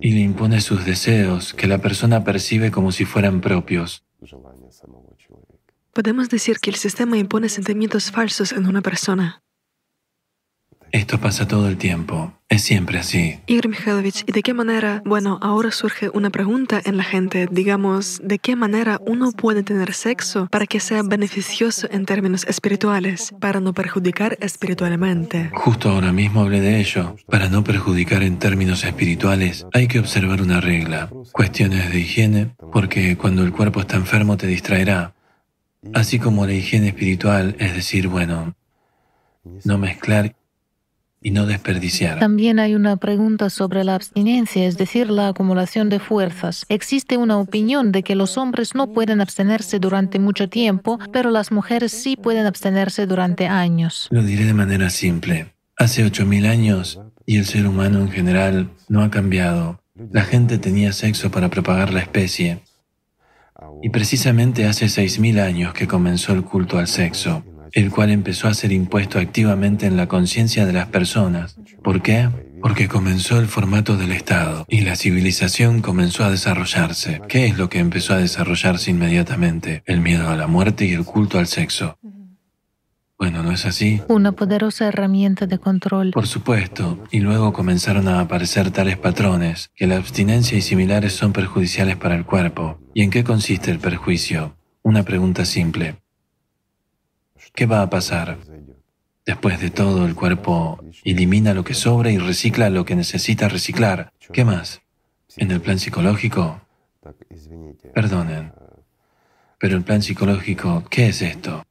y le impone sus deseos que la persona percibe como si fueran propios. Podemos decir que el sistema impone sentimientos falsos en una persona. Esto pasa todo el tiempo. Es siempre así. Igor Mikhailovich, ¿y de qué manera? Bueno, ahora surge una pregunta en la gente, digamos, ¿de qué manera uno puede tener sexo para que sea beneficioso en términos espirituales, para no perjudicar espiritualmente? Justo ahora mismo hablé de ello. Para no perjudicar en términos espirituales, hay que observar una regla. Cuestiones de higiene, porque cuando el cuerpo está enfermo te distraerá. Así como la higiene espiritual, es decir, bueno, no mezclar y no desperdiciar. También hay una pregunta sobre la abstinencia, es decir, la acumulación de fuerzas. Existe una opinión de que los hombres no pueden abstenerse durante mucho tiempo, pero las mujeres sí pueden abstenerse durante años. Lo diré de manera simple. Hace 8.000 años, y el ser humano en general no ha cambiado, la gente tenía sexo para propagar la especie. Y precisamente hace 6.000 años que comenzó el culto al sexo el cual empezó a ser impuesto activamente en la conciencia de las personas. ¿Por qué? Porque comenzó el formato del Estado y la civilización comenzó a desarrollarse. ¿Qué es lo que empezó a desarrollarse inmediatamente? El miedo a la muerte y el culto al sexo. Bueno, ¿no es así? Una poderosa herramienta de control. Por supuesto, y luego comenzaron a aparecer tales patrones, que la abstinencia y similares son perjudiciales para el cuerpo. ¿Y en qué consiste el perjuicio? Una pregunta simple. ¿Qué va a pasar? Después de todo, el cuerpo elimina lo que sobra y recicla lo que necesita reciclar. ¿Qué más? En el plan psicológico, perdonen, pero el plan psicológico, ¿qué es esto?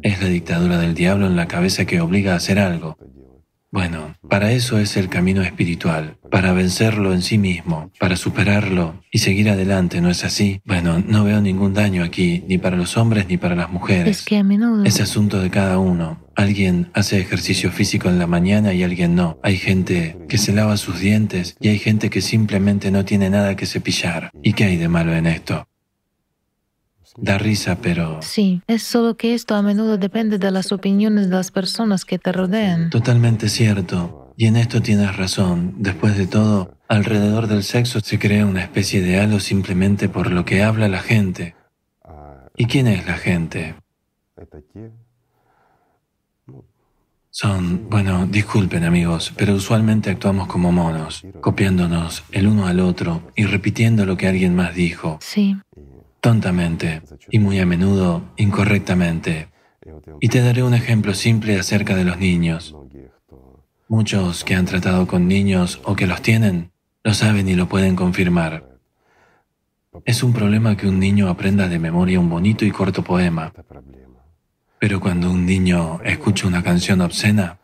Es la dictadura del diablo en la cabeza que obliga a hacer algo. Bueno, para eso es el camino espiritual, para vencerlo en sí mismo, para superarlo y seguir adelante, ¿no es así? Bueno, no veo ningún daño aquí, ni para los hombres ni para las mujeres. Es que a menudo... Es asunto de cada uno. Alguien hace ejercicio físico en la mañana y alguien no. Hay gente que se lava sus dientes y hay gente que simplemente no tiene nada que cepillar. ¿Y qué hay de malo en esto? Da risa, pero... Sí, es solo que esto a menudo depende de las opiniones de las personas que te rodean. Totalmente cierto. Y en esto tienes razón. Después de todo, alrededor del sexo se crea una especie de halo simplemente por lo que habla la gente. ¿Y quién es la gente? Son, bueno, disculpen amigos, pero usualmente actuamos como monos, copiándonos el uno al otro y repitiendo lo que alguien más dijo. Sí tontamente y muy a menudo incorrectamente. Y te daré un ejemplo simple acerca de los niños. Muchos que han tratado con niños o que los tienen lo saben y lo pueden confirmar. Es un problema que un niño aprenda de memoria un bonito y corto poema. Pero cuando un niño escucha una canción obscena,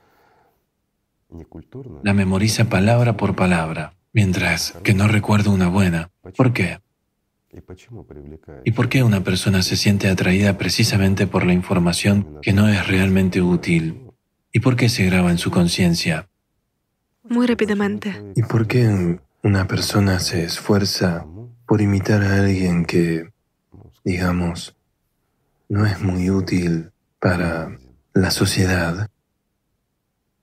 la memoriza palabra por palabra, mientras que no recuerda una buena. ¿Por qué? ¿Y por qué una persona se siente atraída precisamente por la información que no es realmente útil? ¿Y por qué se graba en su conciencia? Muy rápidamente. ¿Y por qué una persona se esfuerza por imitar a alguien que, digamos, no es muy útil para la sociedad?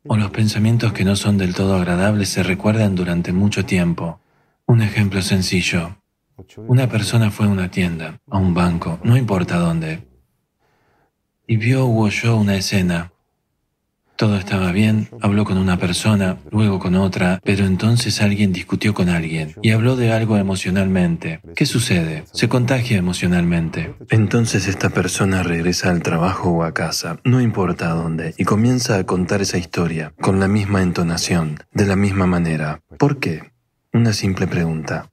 O los pensamientos que no son del todo agradables se recuerdan durante mucho tiempo. Un ejemplo sencillo. Una persona fue a una tienda, a un banco, no importa dónde, y vio o oyó una escena. Todo estaba bien, habló con una persona, luego con otra, pero entonces alguien discutió con alguien y habló de algo emocionalmente. ¿Qué sucede? Se contagia emocionalmente. Entonces esta persona regresa al trabajo o a casa, no importa dónde, y comienza a contar esa historia, con la misma entonación, de la misma manera. ¿Por qué? Una simple pregunta.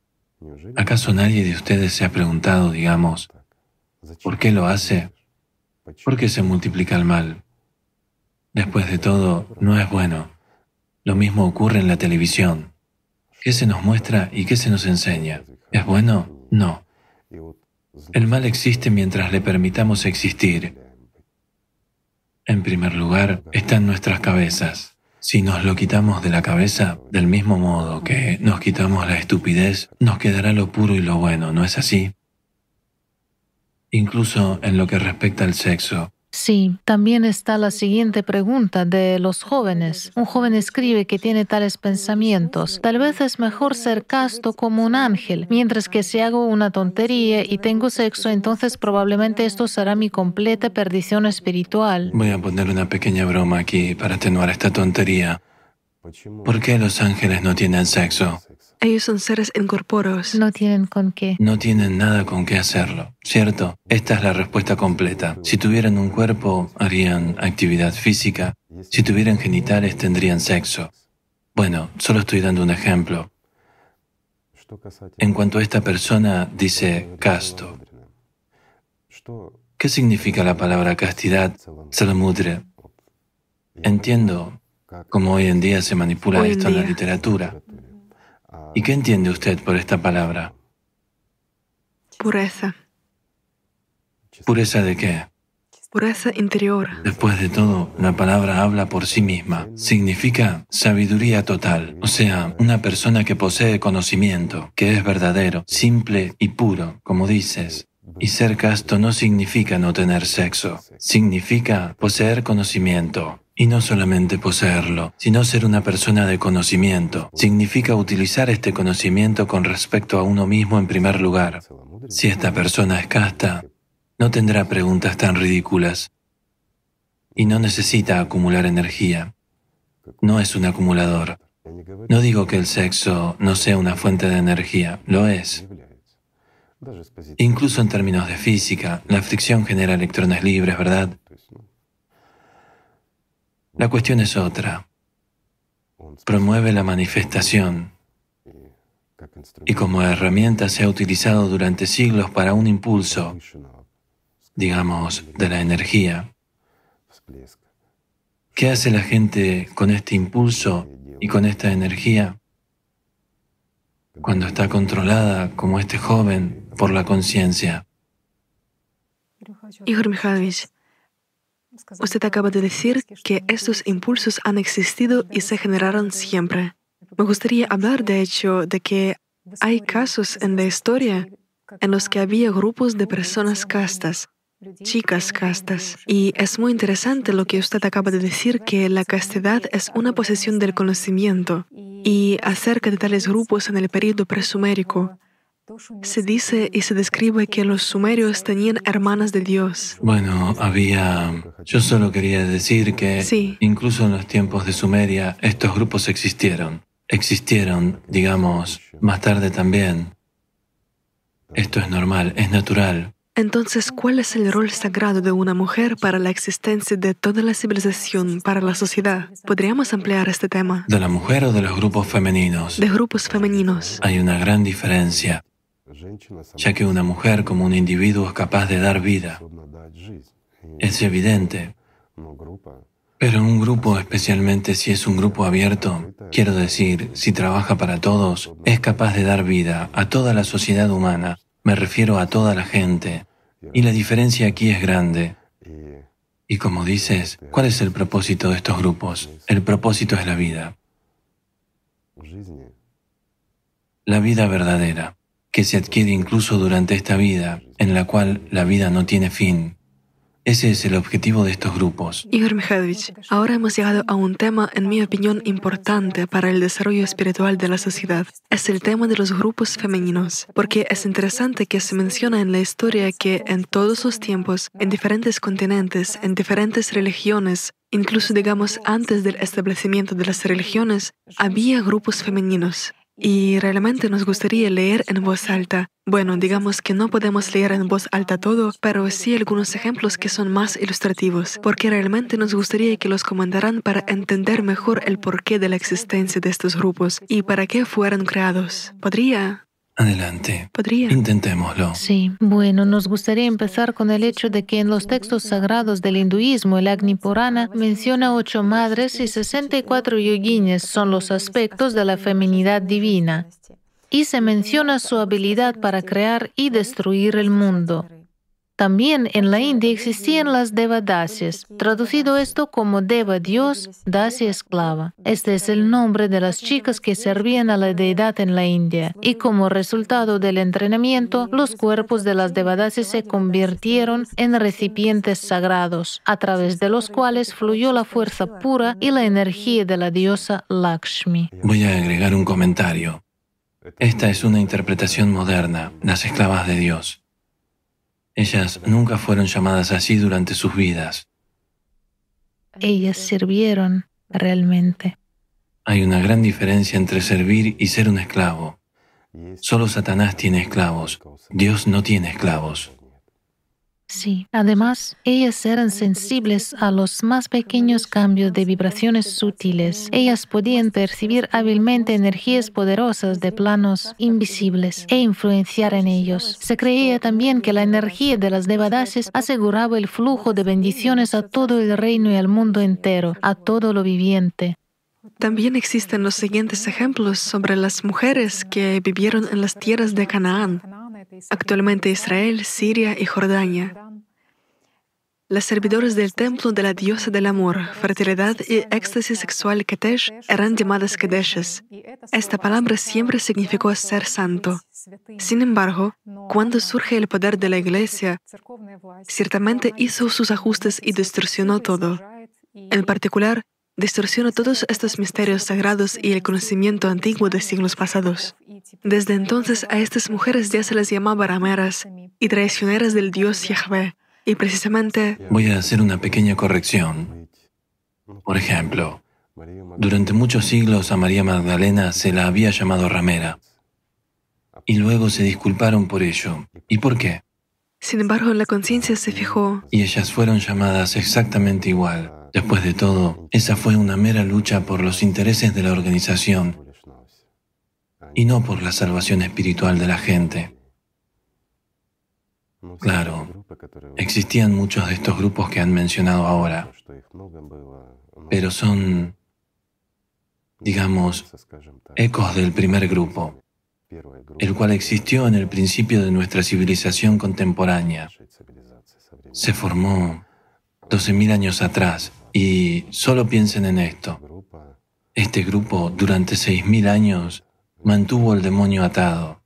¿Acaso nadie de ustedes se ha preguntado, digamos, por qué lo hace? ¿Por qué se multiplica el mal? Después de todo, no es bueno. Lo mismo ocurre en la televisión. ¿Qué se nos muestra y qué se nos enseña? ¿Es bueno? No. El mal existe mientras le permitamos existir. En primer lugar, está en nuestras cabezas. Si nos lo quitamos de la cabeza, del mismo modo que nos quitamos la estupidez, nos quedará lo puro y lo bueno, ¿no es así? Incluso en lo que respecta al sexo, Sí, también está la siguiente pregunta de los jóvenes. Un joven escribe que tiene tales pensamientos. Tal vez es mejor ser casto como un ángel, mientras que si hago una tontería y tengo sexo, entonces probablemente esto será mi completa perdición espiritual. Voy a poner una pequeña broma aquí para atenuar esta tontería. ¿Por qué los ángeles no tienen sexo? Ellos son seres incorpóreos. No tienen con qué. No tienen nada con qué hacerlo, ¿cierto? Esta es la respuesta completa. Si tuvieran un cuerpo, harían actividad física. Si tuvieran genitales, tendrían sexo. Bueno, solo estoy dando un ejemplo. En cuanto a esta persona, dice casto. ¿Qué significa la palabra castidad, salamudre? Entiendo cómo hoy en día se manipula Hoy esto en la literatura. ¿Y qué entiende usted por esta palabra? Pureza. ¿Pureza de qué? Pureza interior. Después de todo, la palabra habla por sí misma. Significa sabiduría total, o sea, una persona que posee conocimiento, que es verdadero, simple y puro, como dices. Y ser casto no significa no tener sexo, significa poseer conocimiento. Y no solamente poseerlo, sino ser una persona de conocimiento. Significa utilizar este conocimiento con respecto a uno mismo en primer lugar. Si esta persona es casta, no tendrá preguntas tan ridículas y no necesita acumular energía. No es un acumulador. No digo que el sexo no sea una fuente de energía, lo es. Incluso en términos de física, la fricción genera electrones libres, ¿verdad? La cuestión es otra. Promueve la manifestación y como herramienta se ha utilizado durante siglos para un impulso, digamos, de la energía. ¿Qué hace la gente con este impulso y con esta energía? Cuando está controlada, como este joven, por la conciencia. Igor usted acaba de decir que estos impulsos han existido y se generaron siempre. Me gustaría hablar, de hecho, de que hay casos en la historia en los que había grupos de personas castas, chicas castas. Y es muy interesante lo que usted acaba de decir, que la castidad es una posesión del conocimiento. Y acerca de tales grupos en el periodo presumérico, se dice y se describe que los sumerios tenían hermanas de Dios. Bueno, había... Yo solo quería decir que Sí. incluso en los tiempos de Sumeria estos grupos existieron. Existieron, digamos, más tarde también. Esto es normal, es natural. Entonces, ¿cuál es el rol sagrado de una mujer para la existencia de toda la civilización, para la sociedad? ¿Podríamos ampliar este tema? ¿De la mujer o de los grupos femeninos? De grupos femeninos. Hay una gran diferencia, ya que una mujer como un individuo es capaz de dar vida. Es evidente. Pero un grupo, especialmente si es un grupo abierto, quiero decir, si trabaja para todos, es capaz de dar vida a toda la sociedad humana. Me refiero a toda la gente. Y la diferencia aquí es grande. Y como dices, ¿cuál es el propósito de estos grupos? El propósito es la vida. La vida verdadera, que se adquiere incluso durante esta vida, en la cual la vida no tiene fin. Ese es el objetivo de estos grupos. Igor Mikhailovich, ahora hemos llegado a un tema, en mi opinión, importante para el desarrollo espiritual de la sociedad. Es el tema de los grupos femeninos, porque es interesante que se menciona en la historia que en todos los tiempos, en diferentes continentes, en diferentes religiones, incluso digamos antes del establecimiento de las religiones, había grupos femeninos. Y realmente nos gustaría leer en voz alta. Bueno, digamos que no podemos leer en voz alta todo, pero sí algunos ejemplos que son más ilustrativos, porque realmente nos gustaría que los comentaran para entender mejor el porqué de la existencia de estos grupos y para qué fueron creados. ¿Podría? Adelante. ¿Podría? Intentémoslo. Sí, bueno, nos gustaría empezar con el hecho de que en los textos sagrados del hinduismo, el Agni Purana menciona ocho madres y 64 yoginis son los aspectos de la feminidad divina. Y se menciona su habilidad para crear y destruir el mundo. También en la India existían las devadasis, traducido esto como deva dios, dasia esclava. Este es el nombre de las chicas que servían a la deidad en la India. Y como resultado del entrenamiento, los cuerpos de las devadasis se convirtieron en recipientes sagrados, a través de los cuales fluyó la fuerza pura y la energía de la diosa Lakshmi. Voy a agregar un comentario. Esta es una interpretación moderna, las esclavas de Dios. Ellas nunca fueron llamadas así durante sus vidas. Ellas sirvieron realmente. Hay una gran diferencia entre servir y ser un esclavo. Solo Satanás tiene esclavos, Dios no tiene esclavos. Sí, además, ellas eran sensibles a los más pequeños cambios de vibraciones sutiles. Ellas podían percibir hábilmente energías poderosas de planos invisibles e influenciar en ellos. Se creía también que la energía de las devadasis aseguraba el flujo de bendiciones a todo el reino y al mundo entero, a todo lo viviente. También existen los siguientes ejemplos sobre las mujeres que vivieron en las tierras de Canaán actualmente Israel, Siria y Jordania. Las servidoras del templo de la diosa del amor, fertilidad y éxtasis sexual Ketesh eran llamadas Kedeshes. Esta palabra siempre significó ser santo. Sin embargo, cuando surge el poder de la Iglesia, ciertamente hizo sus ajustes y distorsionó todo. En particular, distorsiona todos estos misterios sagrados y el conocimiento antiguo de siglos pasados. Desde entonces a estas mujeres ya se les llamaba rameras y traicioneras del dios Yahvé. Y precisamente... Voy a hacer una pequeña corrección. Por ejemplo, durante muchos siglos a María Magdalena se la había llamado ramera. Y luego se disculparon por ello. ¿Y por qué? Sin embargo, la conciencia se fijó. Y ellas fueron llamadas exactamente igual. Después de todo, esa fue una mera lucha por los intereses de la organización y no por la salvación espiritual de la gente. Claro, existían muchos de estos grupos que han mencionado ahora, pero son, digamos, ecos del primer grupo, el cual existió en el principio de nuestra civilización contemporánea. Se formó 12.000 años atrás y solo piensen en esto. Este grupo durante seis mil años mantuvo el demonio atado.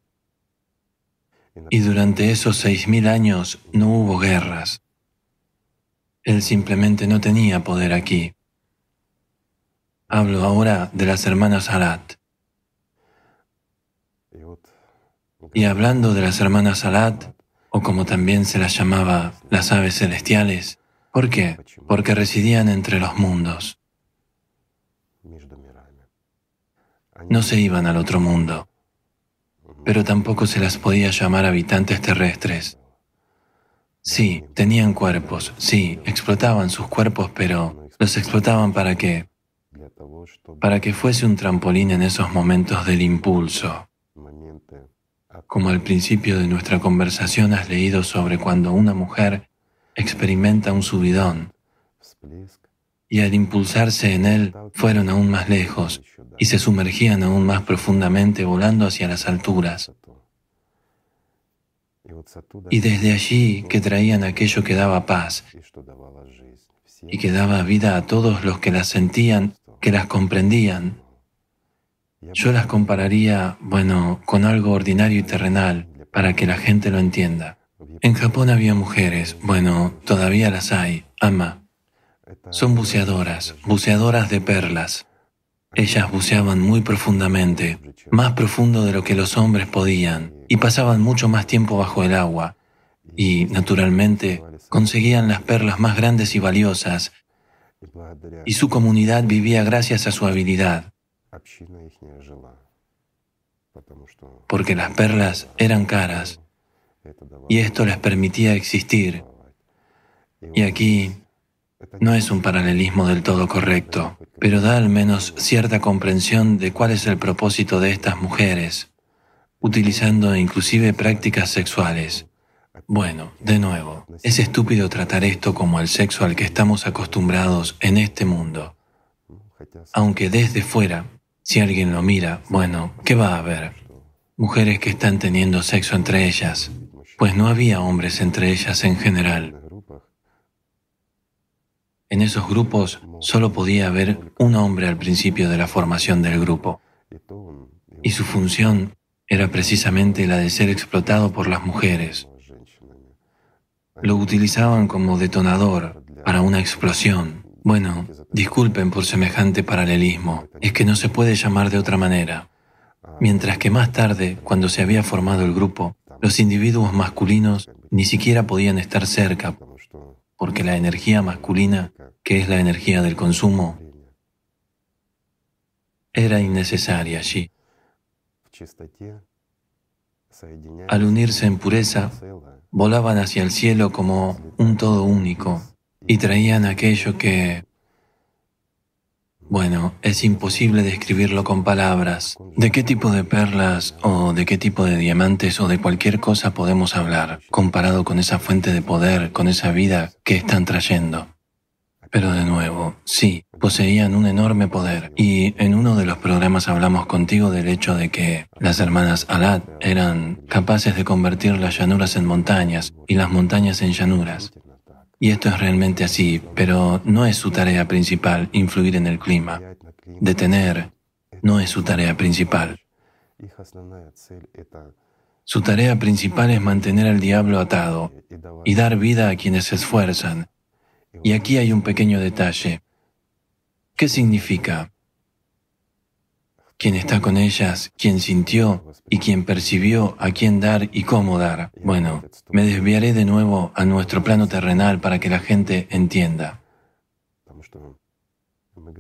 Y durante esos seis mil años no hubo guerras. Él simplemente no tenía poder aquí. Hablo ahora de las hermanas Alat. Y hablando de las hermanas Alat, o como también se las llamaba las aves celestiales, ¿Por qué? Porque residían entre los mundos. No se iban al otro mundo, pero tampoco se las podía llamar habitantes terrestres. Sí, tenían cuerpos, sí, explotaban sus cuerpos, pero los explotaban para qué? Para que fuese un trampolín en esos momentos del impulso. Como al principio de nuestra conversación has leído sobre cuando una mujer experimenta un subidón y al impulsarse en él fueron aún más lejos y se sumergían aún más profundamente volando hacia las alturas. Y desde allí que traían aquello que daba paz y que daba vida a todos los que las sentían, que las comprendían. Yo las compararía, bueno, con algo ordinario y terrenal para que la gente lo entienda. En Japón había mujeres, bueno, todavía las hay, ama. Son buceadoras, buceadoras de perlas. Ellas buceaban muy profundamente, más profundo de lo que los hombres podían, y pasaban mucho más tiempo bajo el agua. Y, naturalmente, conseguían las perlas más grandes y valiosas, y su comunidad vivía gracias a su habilidad, porque las perlas eran caras y esto les permitía existir. Y aquí no es un paralelismo del todo correcto, pero da al menos cierta comprensión de cuál es el propósito de estas mujeres, utilizando inclusive prácticas sexuales. Bueno, de nuevo, es estúpido tratar esto como el sexo al que estamos acostumbrados en este mundo. Aunque desde fuera, si alguien lo mira, bueno, ¿qué va a haber? Mujeres que están teniendo sexo entre ellas, pues no había hombres entre ellas en general. En esos grupos solo podía haber un hombre al principio de la formación del grupo, y su función era precisamente la de ser explotado por las mujeres. Lo utilizaban como detonador para una explosión. Bueno, disculpen por semejante paralelismo, es que no se puede llamar de otra manera. Mientras que más tarde, cuando se había formado el grupo, los individuos masculinos ni siquiera podían estar cerca, porque la energía masculina, que es la energía del consumo, era innecesaria allí. Al unirse en pureza, volaban hacia el cielo como un todo único y traían aquello que, bueno, es imposible describirlo con palabras. ¿De qué tipo de perlas o de qué tipo de diamantes o de cualquier cosa podemos hablar comparado con esa fuente de poder, con esa vida que están trayendo? Pero de nuevo, sí, poseían un enorme poder. Y en uno de los programas hablamos contigo del hecho de que las hermanas Alad eran capaces de convertir las llanuras en montañas y las montañas en llanuras. Y esto es realmente así, pero no es su tarea principal influir en el clima. Detener no es su tarea principal. Su tarea principal es mantener al diablo atado y dar vida a quienes se esfuerzan y aquí hay un pequeño detalle. ¿Qué significa? Quien está con ellas, quien sintió y quien percibió a quién dar y cómo dar. Bueno, me desviaré de nuevo a nuestro plano terrenal para que la gente entienda.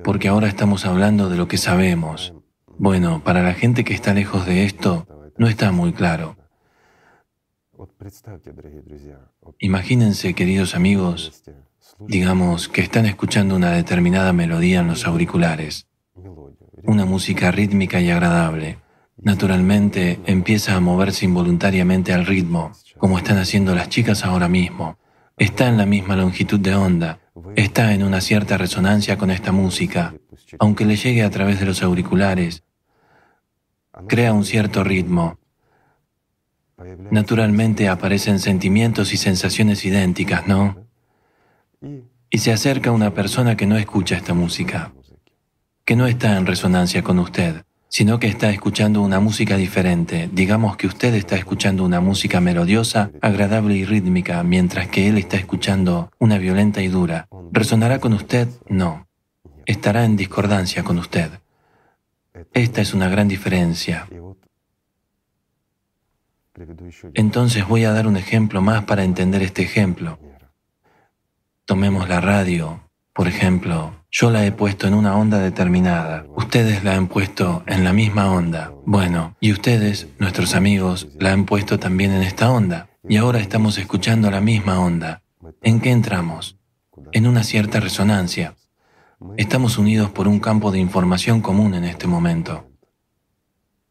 Porque ahora estamos hablando de lo que sabemos. Bueno, para la gente que está lejos de esto, no está muy claro. Imagínense, queridos amigos, Digamos que están escuchando una determinada melodía en los auriculares, una música rítmica y agradable. Naturalmente empieza a moverse involuntariamente al ritmo, como están haciendo las chicas ahora mismo. Está en la misma longitud de onda, está en una cierta resonancia con esta música, aunque le llegue a través de los auriculares. Crea un cierto ritmo. Naturalmente aparecen sentimientos y sensaciones idénticas, ¿no? y se acerca una persona que no escucha esta música, que no está en resonancia con usted, sino que está escuchando una música diferente. Digamos que usted está escuchando una música melodiosa, agradable y rítmica, mientras que él está escuchando una violenta y dura. ¿Resonará con usted? No. Estará en discordancia con usted. Esta es una gran diferencia. Entonces voy a dar un ejemplo más para entender este ejemplo. Tomemos la radio, por ejemplo, yo la he puesto en una onda determinada, ustedes la han puesto en la misma onda, bueno, y ustedes, nuestros amigos, la han puesto también en esta onda, y ahora estamos escuchando la misma onda. ¿En qué entramos? En una cierta resonancia. Estamos unidos por un campo de información común en este momento.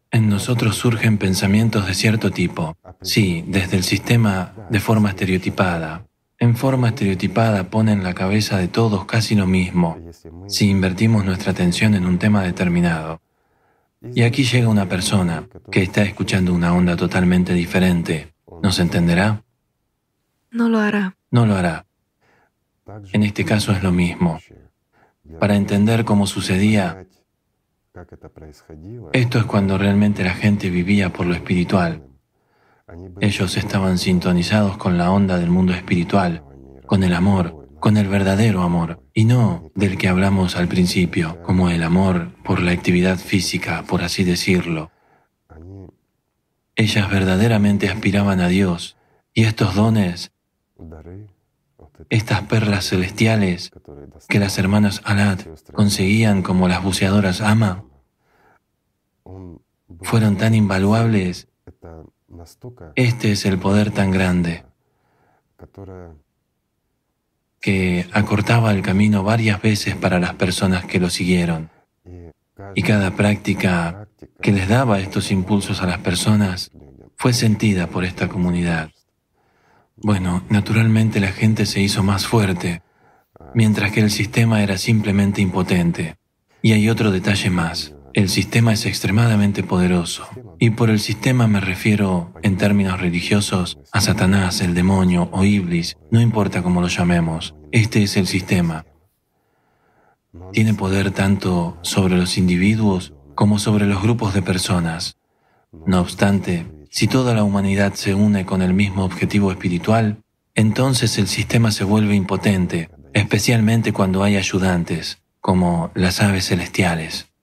En nosotros surgen pensamientos de cierto tipo, sí, desde el sistema de forma estereotipada, en forma estereotipada pone en la cabeza de todos casi lo mismo si invertimos nuestra atención en un tema determinado. Y aquí llega una persona que está escuchando una onda totalmente diferente. ¿Nos entenderá? No lo hará. No lo hará. En este caso es lo mismo. Para entender cómo sucedía, esto es cuando realmente la gente vivía por lo espiritual, ellos estaban sintonizados con la onda del mundo espiritual, con el amor, con el verdadero amor, y no del que hablamos al principio, como el amor por la actividad física, por así decirlo. Ellas verdaderamente aspiraban a Dios, y estos dones, estas perlas celestiales que las hermanas Alad conseguían como las buceadoras Ama, fueron tan invaluables este es el poder tan grande que acortaba el camino varias veces para las personas que lo siguieron. Y cada práctica que les daba estos impulsos a las personas fue sentida por esta comunidad. Bueno, naturalmente la gente se hizo más fuerte, mientras que el sistema era simplemente impotente. Y hay otro detalle más. El sistema es extremadamente poderoso. Y por el sistema me refiero, en términos religiosos, a Satanás, el demonio o Iblis, no importa cómo lo llamemos. Este es el sistema. Tiene poder tanto sobre los individuos como sobre los grupos de personas. No obstante, si toda la humanidad se une con el mismo objetivo espiritual, entonces el sistema se vuelve impotente, especialmente cuando hay ayudantes, como las aves celestiales.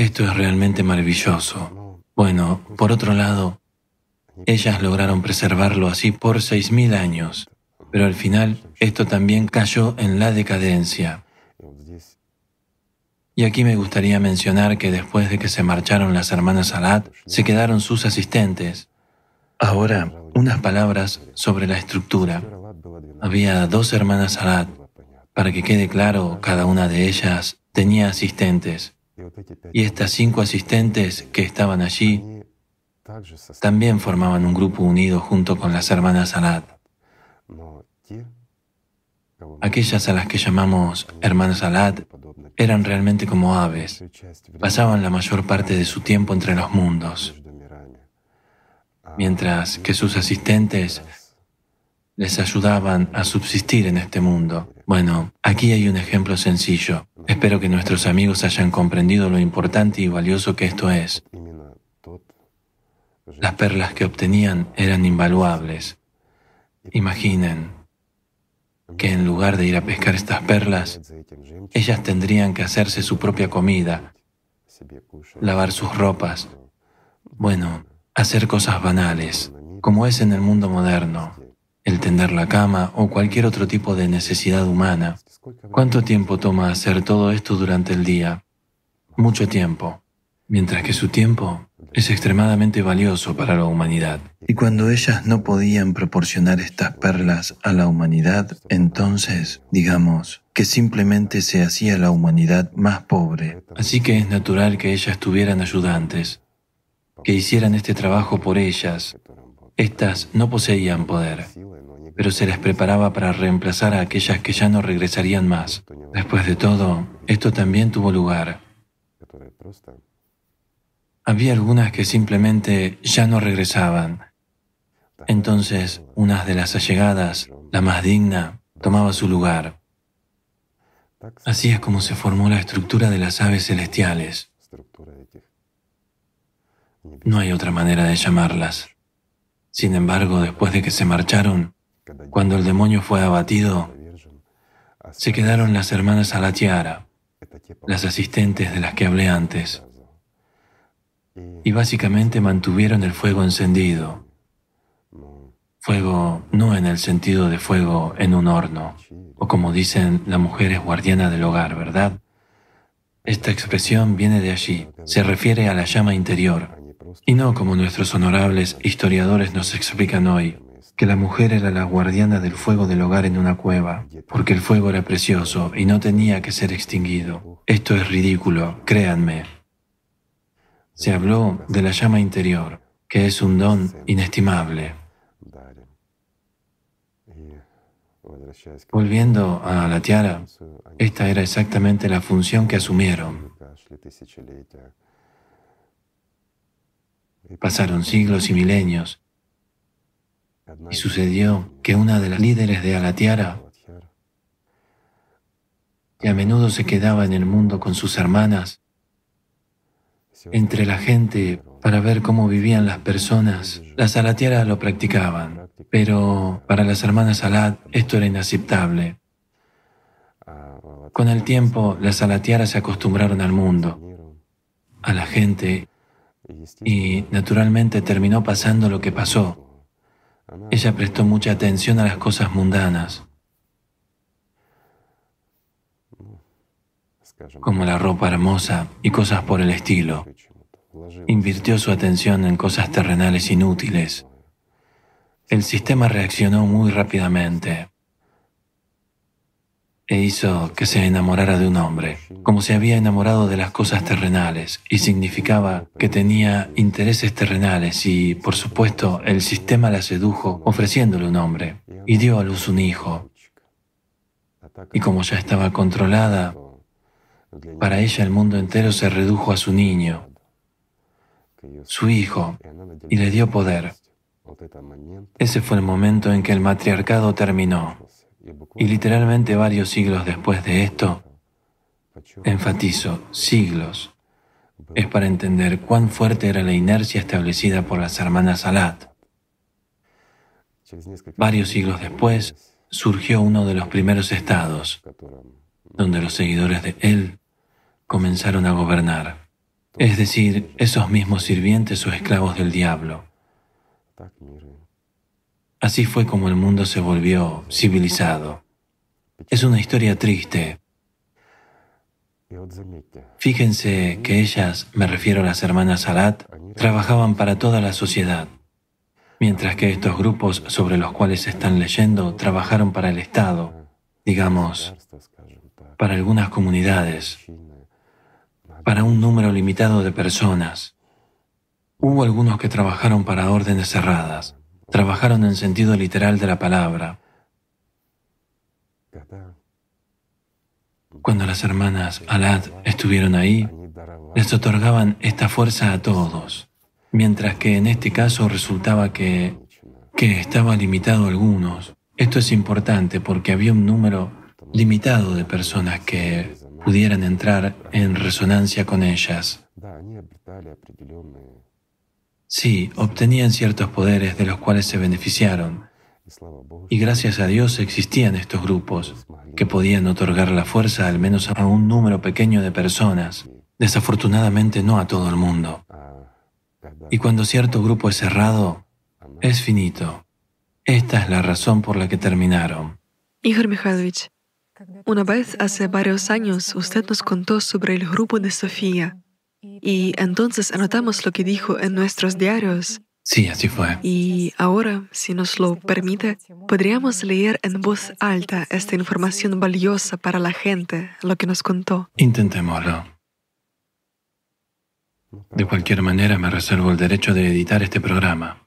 Esto es realmente maravilloso. Bueno, por otro lado, ellas lograron preservarlo así por seis mil años, pero al final esto también cayó en la decadencia. Y aquí me gustaría mencionar que después de que se marcharon las hermanas Salat, se quedaron sus asistentes. Ahora, unas palabras sobre la estructura. Había dos hermanas Salat. Para que quede claro, cada una de ellas tenía asistentes. Y estas cinco asistentes que estaban allí también formaban un grupo unido junto con las hermanas Salat. Aquellas a las que llamamos hermanas Salat eran realmente como aves. Pasaban la mayor parte de su tiempo entre los mundos, mientras que sus asistentes les ayudaban a subsistir en este mundo. Bueno, aquí hay un ejemplo sencillo. Espero que nuestros amigos hayan comprendido lo importante y valioso que esto es. Las perlas que obtenían eran invaluables. Imaginen, que en lugar de ir a pescar estas perlas, ellas tendrían que hacerse su propia comida, lavar sus ropas, bueno, hacer cosas banales, como es en el mundo moderno, el tender la cama o cualquier otro tipo de necesidad humana. ¿Cuánto tiempo toma hacer todo esto durante el día? Mucho tiempo, mientras que su tiempo es extremadamente valioso para la humanidad. Y cuando ellas no podían proporcionar estas perlas a la humanidad, entonces, digamos, que simplemente se hacía la humanidad más pobre. Así que es natural que ellas tuvieran ayudantes, que hicieran este trabajo por ellas. Estas no poseían poder, pero se les preparaba para reemplazar a aquellas que ya no regresarían más. Después de todo, esto también tuvo lugar. Había algunas que simplemente ya no regresaban. Entonces, una de las allegadas, la más digna, tomaba su lugar. Así es como se formó la estructura de las aves celestiales. No hay otra manera de llamarlas. Sin embargo, después de que se marcharon, cuando el demonio fue abatido, se quedaron las hermanas Alatiara, las asistentes de las que hablé antes y básicamente mantuvieron el fuego encendido. Fuego no en el sentido de fuego en un horno, o como dicen la mujer es guardiana del hogar, ¿verdad? Esta expresión viene de allí, se refiere a la llama interior, y no como nuestros honorables historiadores nos explican hoy, que la mujer era la guardiana del fuego del hogar en una cueva, porque el fuego era precioso y no tenía que ser extinguido. Esto es ridículo, créanme, se habló de la llama interior, que es un don inestimable. Volviendo a la tiara, esta era exactamente la función que asumieron. Pasaron siglos y milenios y sucedió que una de las líderes de Alatiara, que a menudo se quedaba en el mundo con sus hermanas, entre la gente para ver cómo vivían las personas. Las salatiaras lo practicaban, pero para las hermanas Salat esto era inaceptable. Con el tiempo, las salatiaras se acostumbraron al mundo, a la gente, y naturalmente terminó pasando lo que pasó. Ella prestó mucha atención a las cosas mundanas. como la ropa hermosa y cosas por el estilo. Invirtió su atención en cosas terrenales inútiles. El sistema reaccionó muy rápidamente e hizo que se enamorara de un hombre, como se había enamorado de las cosas terrenales, y significaba que tenía intereses terrenales y, por supuesto, el sistema la sedujo ofreciéndole un hombre, y dio a luz un hijo. Y como ya estaba controlada, Para ella el mundo entero se redujo a su niño, su hijo, y le dio poder. Ese fue el momento en que el matriarcado terminó. Y literalmente varios siglos después de esto, enfatizo, siglos, es para entender cuán fuerte era la inercia establecida por las hermanas Alat. Varios siglos después, surgió uno de los primeros estados, donde los seguidores de él comenzaron a gobernar, es decir, esos mismos sirvientes o esclavos del diablo. Así fue como el mundo se volvió civilizado. Es una historia triste. Fíjense que ellas, me refiero a las hermanas Alat, trabajaban para toda la sociedad mientras que estos grupos sobre los cuales están leyendo trabajaron para el Estado, digamos, para algunas comunidades, para un número limitado de personas. Hubo algunos que trabajaron para órdenes cerradas, trabajaron en sentido literal de la palabra. Cuando las hermanas Alad estuvieron ahí, les otorgaban esta fuerza a todos mientras que en este caso resultaba que, que estaba limitado a algunos. Esto es importante porque había un número limitado de personas que pudieran entrar en resonancia con ellas. Sí, obtenían ciertos poderes de los cuales se beneficiaron. Y gracias a Dios existían estos grupos que podían otorgar la fuerza al menos a un número pequeño de personas. Desafortunadamente no a todo el mundo. Y cuando cierto grupo es cerrado, es finito. Esta es la razón por la que terminaron. Igor Mikhailovich, una vez hace varios años usted nos contó sobre el grupo de Sofía y entonces anotamos lo que dijo en nuestros diarios. Sí, así fue. Y ahora, si nos lo permite, podríamos leer en voz alta esta información valiosa para la gente, lo que nos contó. Intentémoslo. De cualquier manera, me reservo el derecho de editar este programa.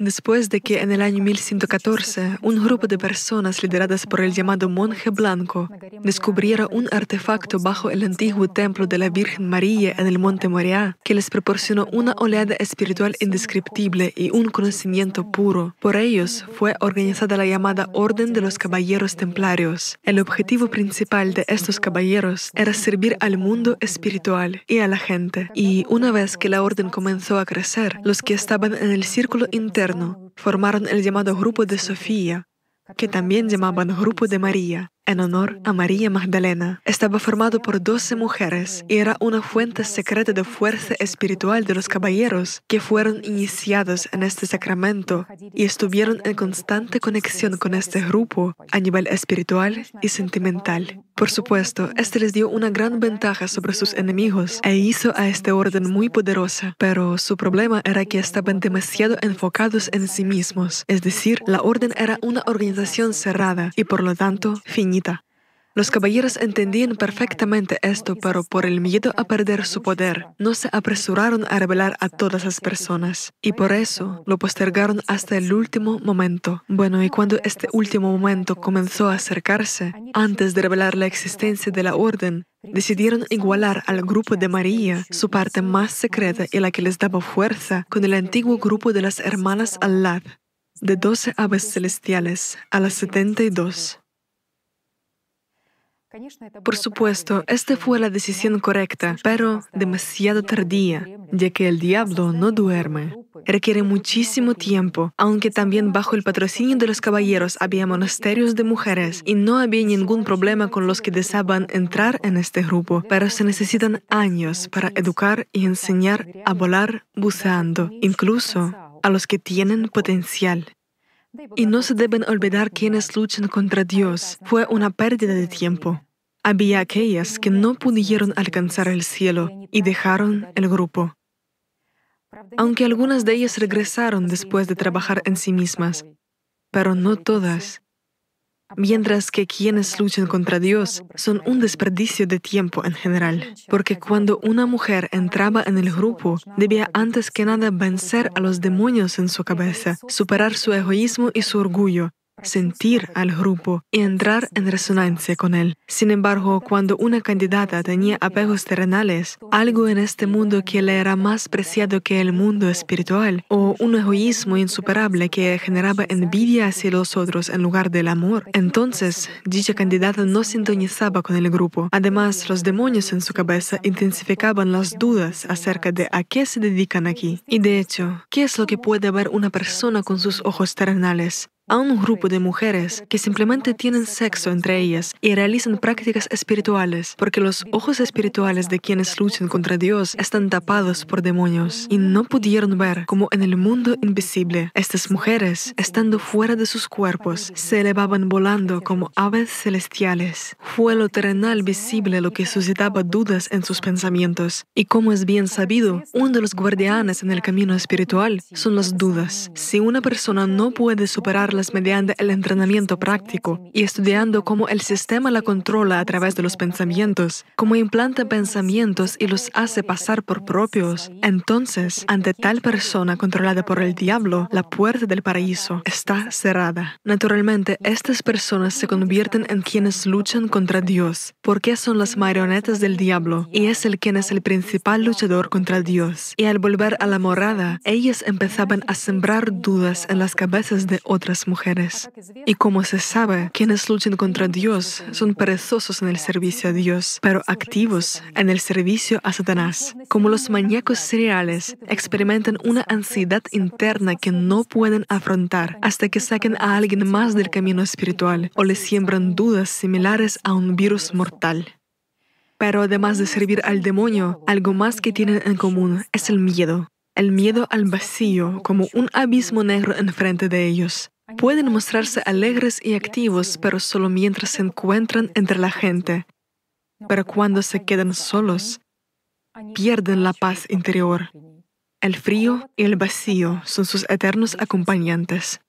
Después de que en el año 1114 un grupo de personas lideradas por el llamado monje blanco descubriera un artefacto bajo el antiguo templo de la Virgen María en el monte Moria que les proporcionó una oleada espiritual indescriptible y un conocimiento puro, por ellos fue organizada la llamada Orden de los Caballeros Templarios. El objetivo principal de estos caballeros era servir al mundo espiritual y a la gente. Y una vez que la orden comenzó a crecer, los que estaban en el círculo interno formaron el llamado Grupo de Sofía, que también llamaban Grupo de María, en honor a María Magdalena. Estaba formado por doce mujeres y era una fuente secreta de fuerza espiritual de los caballeros que fueron iniciados en este sacramento y estuvieron en constante conexión con este grupo a nivel espiritual y sentimental. Por supuesto, este les dio una gran ventaja sobre sus enemigos e hizo a este orden muy poderosa, pero su problema era que estaban demasiado enfocados en sí mismos, es decir, la orden era una organización cerrada y por lo tanto finita los caballeros entendían perfectamente esto, pero por el miedo a perder su poder, no se apresuraron a revelar a todas las personas, y por eso lo postergaron hasta el último momento. Bueno, y cuando este último momento comenzó a acercarse, antes de revelar la existencia de la orden, decidieron igualar al grupo de María, su parte más secreta y la que les daba fuerza, con el antiguo grupo de las hermanas Alad, de doce aves celestiales a las setenta y dos. Por supuesto, esta fue la decisión correcta, pero demasiado tardía, ya que el diablo no duerme. Requiere muchísimo tiempo, aunque también bajo el patrocinio de los caballeros había monasterios de mujeres y no había ningún problema con los que deseaban entrar en este grupo, pero se necesitan años para educar y enseñar a volar buceando, incluso a los que tienen potencial. Y no se deben olvidar quienes luchan contra Dios. Fue una pérdida de tiempo. Había aquellas que no pudieron alcanzar el cielo y dejaron el grupo. Aunque algunas de ellas regresaron después de trabajar en sí mismas, pero no todas mientras que quienes luchan contra Dios son un desperdicio de tiempo en general, porque cuando una mujer entraba en el grupo, debía antes que nada vencer a los demonios en su cabeza, superar su egoísmo y su orgullo, sentir al grupo y entrar en resonancia con él. Sin embargo, cuando una candidata tenía apegos terrenales, algo en este mundo que le era más preciado que el mundo espiritual, o un egoísmo insuperable que generaba envidia hacia los otros en lugar del amor, entonces dicha candidata no sintonizaba con el grupo. Además, los demonios en su cabeza intensificaban las dudas acerca de a qué se dedican aquí. Y de hecho, ¿qué es lo que puede ver una persona con sus ojos terrenales? A un grupo de mujeres que simplemente tienen sexo entre ellas y realizan prácticas espirituales, porque los ojos espirituales de quienes luchan contra Dios están tapados por demonios y no pudieron ver como en el mundo invisible estas mujeres, estando fuera de sus cuerpos, se elevaban volando como aves celestiales. Fue lo terrenal visible lo que suscitaba dudas en sus pensamientos. Y como es bien sabido, uno de los guardianes en el camino espiritual son las dudas. Si una persona no puede superar mediante el entrenamiento práctico y estudiando cómo el sistema la controla a través de los pensamientos, cómo implanta pensamientos y los hace pasar por propios. Entonces, ante tal persona controlada por el diablo, la puerta del paraíso está cerrada. Naturalmente, estas personas se convierten en quienes luchan contra Dios, porque son las marionetas del diablo y es el quien es el principal luchador contra Dios. Y al volver a la morada, ellas empezaban a sembrar dudas en las cabezas de otras Y como se sabe, quienes luchan contra Dios son perezosos en el servicio a Dios, pero activos en el servicio a Satanás. Como los maníacos seriales, experimentan una ansiedad interna que no pueden afrontar hasta que saquen a alguien más del camino espiritual o le siembran dudas similares a un virus mortal. Pero además de servir al demonio, algo más que tienen en común es el miedo. El miedo al vacío como un abismo negro enfrente de ellos. Pueden mostrarse alegres y activos, pero solo mientras se encuentran entre la gente. Pero cuando se quedan solos, pierden la paz interior. El frío y el vacío son sus eternos acompañantes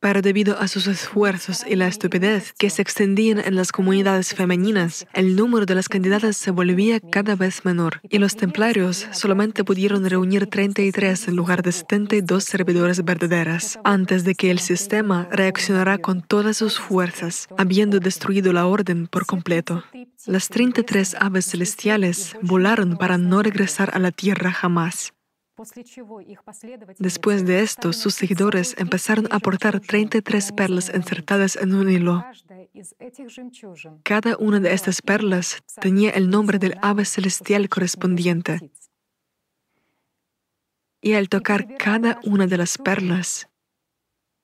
pero debido a sus esfuerzos y la estupidez que se extendían en las comunidades femeninas, el número de las candidatas se volvía cada vez menor y los templarios solamente pudieron reunir 33 en lugar de 72 servidores verdaderas, antes de que el sistema reaccionara con todas sus fuerzas, habiendo destruido la orden por completo. Las 33 aves celestiales volaron para no regresar a la tierra jamás. Después de esto, sus seguidores empezaron a portar 33 perlas insertadas en un hilo. Cada una de estas perlas tenía el nombre del ave celestial correspondiente. Y al tocar cada una de las perlas,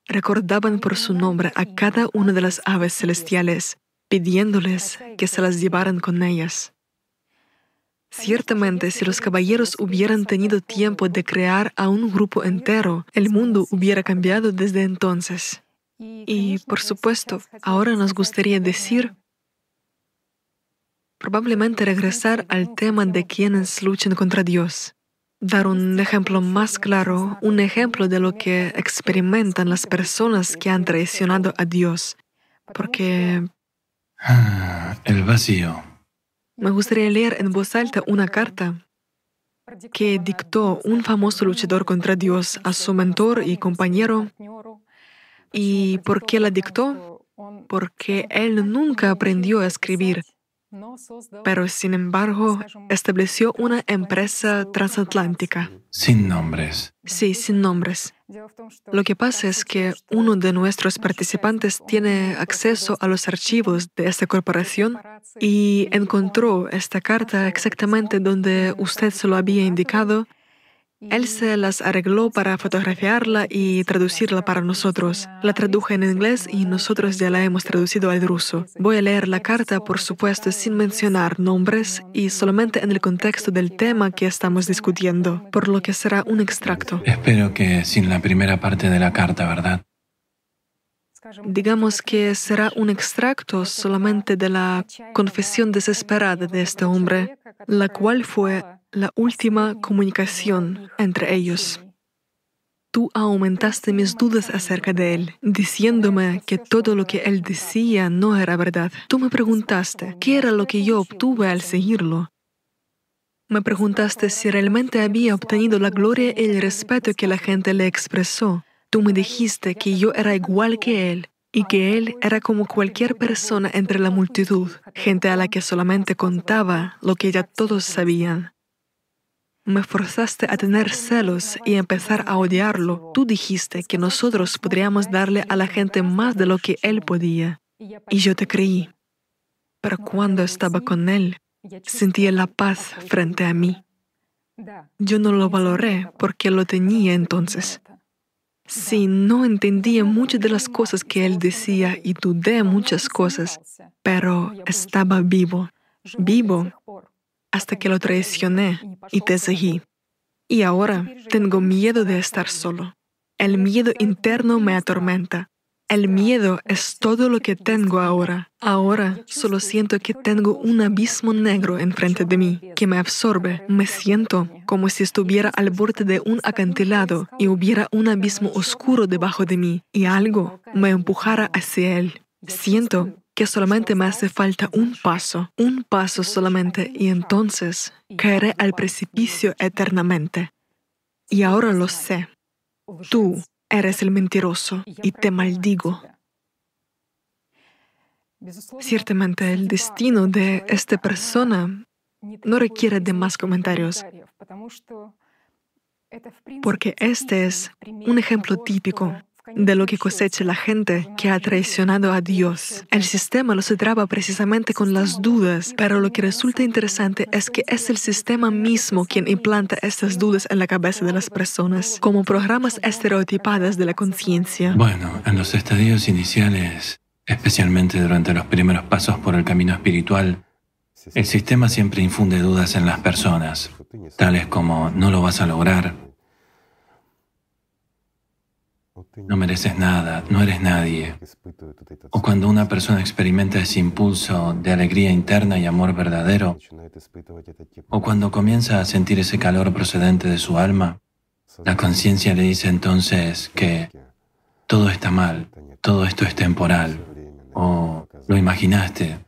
recordaban por su nombre a cada una de las aves celestiales, pidiéndoles que se las llevaran con ellas. Ciertamente, si los caballeros hubieran tenido tiempo de crear a un grupo entero, el mundo hubiera cambiado desde entonces. Y, por supuesto, ahora nos gustaría decir, probablemente regresar al tema de quienes luchan contra Dios. Dar un ejemplo más claro, un ejemplo de lo que experimentan las personas que han traicionado a Dios. Porque... Ah, el vacío. Me gustaría leer en voz alta una carta que dictó un famoso luchador contra Dios a su mentor y compañero. ¿Y por qué la dictó? Porque él nunca aprendió a escribir pero sin embargo estableció una empresa transatlántica. Sin nombres. Sí, sin nombres. Lo que pasa es que uno de nuestros participantes tiene acceso a los archivos de esta corporación y encontró esta carta exactamente donde usted se lo había indicado él se las arregló para fotografiarla y traducirla para nosotros. La traduje en inglés y nosotros ya la hemos traducido al ruso. Voy a leer la carta, por supuesto, sin mencionar nombres y solamente en el contexto del tema que estamos discutiendo, por lo que será un extracto. Espero que sin la primera parte de la carta, ¿verdad? Digamos que será un extracto solamente de la confesión desesperada de este hombre, la cual fue la última comunicación entre ellos. Tú aumentaste mis dudas acerca de él, diciéndome que todo lo que él decía no era verdad. Tú me preguntaste qué era lo que yo obtuve al seguirlo. Me preguntaste si realmente había obtenido la gloria y el respeto que la gente le expresó. Tú me dijiste que yo era igual que él y que él era como cualquier persona entre la multitud, gente a la que solamente contaba lo que ya todos sabían. Me forzaste a tener celos y empezar a odiarlo. Tú dijiste que nosotros podríamos darle a la gente más de lo que él podía. Y yo te creí. Pero cuando estaba con él, sentía la paz frente a mí. Yo no lo valoré porque lo tenía entonces. Sí, no entendía muchas de las cosas que él decía y dudé muchas cosas, pero estaba vivo, vivo, hasta que lo traicioné y te seguí. Y ahora tengo miedo de estar solo. El miedo interno me atormenta. El miedo es todo lo que tengo ahora. Ahora solo siento que tengo un abismo negro enfrente de mí que me absorbe. Me siento como si estuviera al borde de un acantilado y hubiera un abismo oscuro debajo de mí y algo me empujara hacia él. Siento que solamente me hace falta un paso, un paso solamente y entonces caeré al precipicio eternamente. Y ahora lo sé. Tú Eres el mentiroso y te maldigo. Ciertamente el destino de esta persona no requiere de más comentarios, porque este es un ejemplo típico de lo que cosecha la gente que ha traicionado a Dios. El sistema lo se traba precisamente con las dudas, pero lo que resulta interesante es que es el sistema mismo quien implanta estas dudas en la cabeza de las personas, como programas estereotipadas de la conciencia. Bueno, en los estadios iniciales, especialmente durante los primeros pasos por el camino espiritual, el sistema siempre infunde dudas en las personas, tales como no lo vas a lograr, no mereces nada, no eres nadie. O cuando una persona experimenta ese impulso de alegría interna y amor verdadero, o cuando comienza a sentir ese calor procedente de su alma, la conciencia le dice entonces que todo está mal, todo esto es temporal, o lo imaginaste,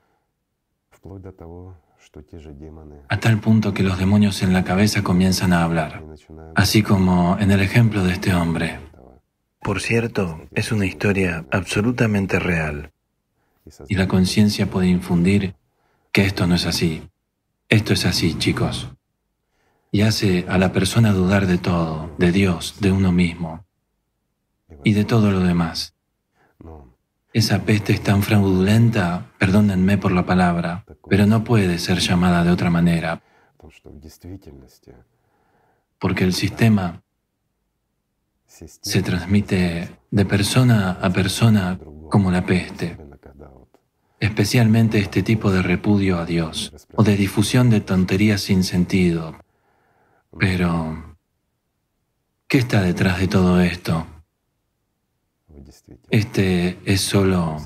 a tal punto que los demonios en la cabeza comienzan a hablar, así como en el ejemplo de este hombre. Por cierto, es una historia absolutamente real. Y la conciencia puede infundir que esto no es así. Esto es así, chicos. Y hace a la persona dudar de todo, de Dios, de uno mismo y de todo lo demás. Esa peste es tan fraudulenta, perdónenme por la palabra, pero no puede ser llamada de otra manera, porque el sistema se transmite de persona a persona como la peste, especialmente este tipo de repudio a Dios o de difusión de tonterías sin sentido. Pero, ¿qué está detrás de todo esto? Este es solo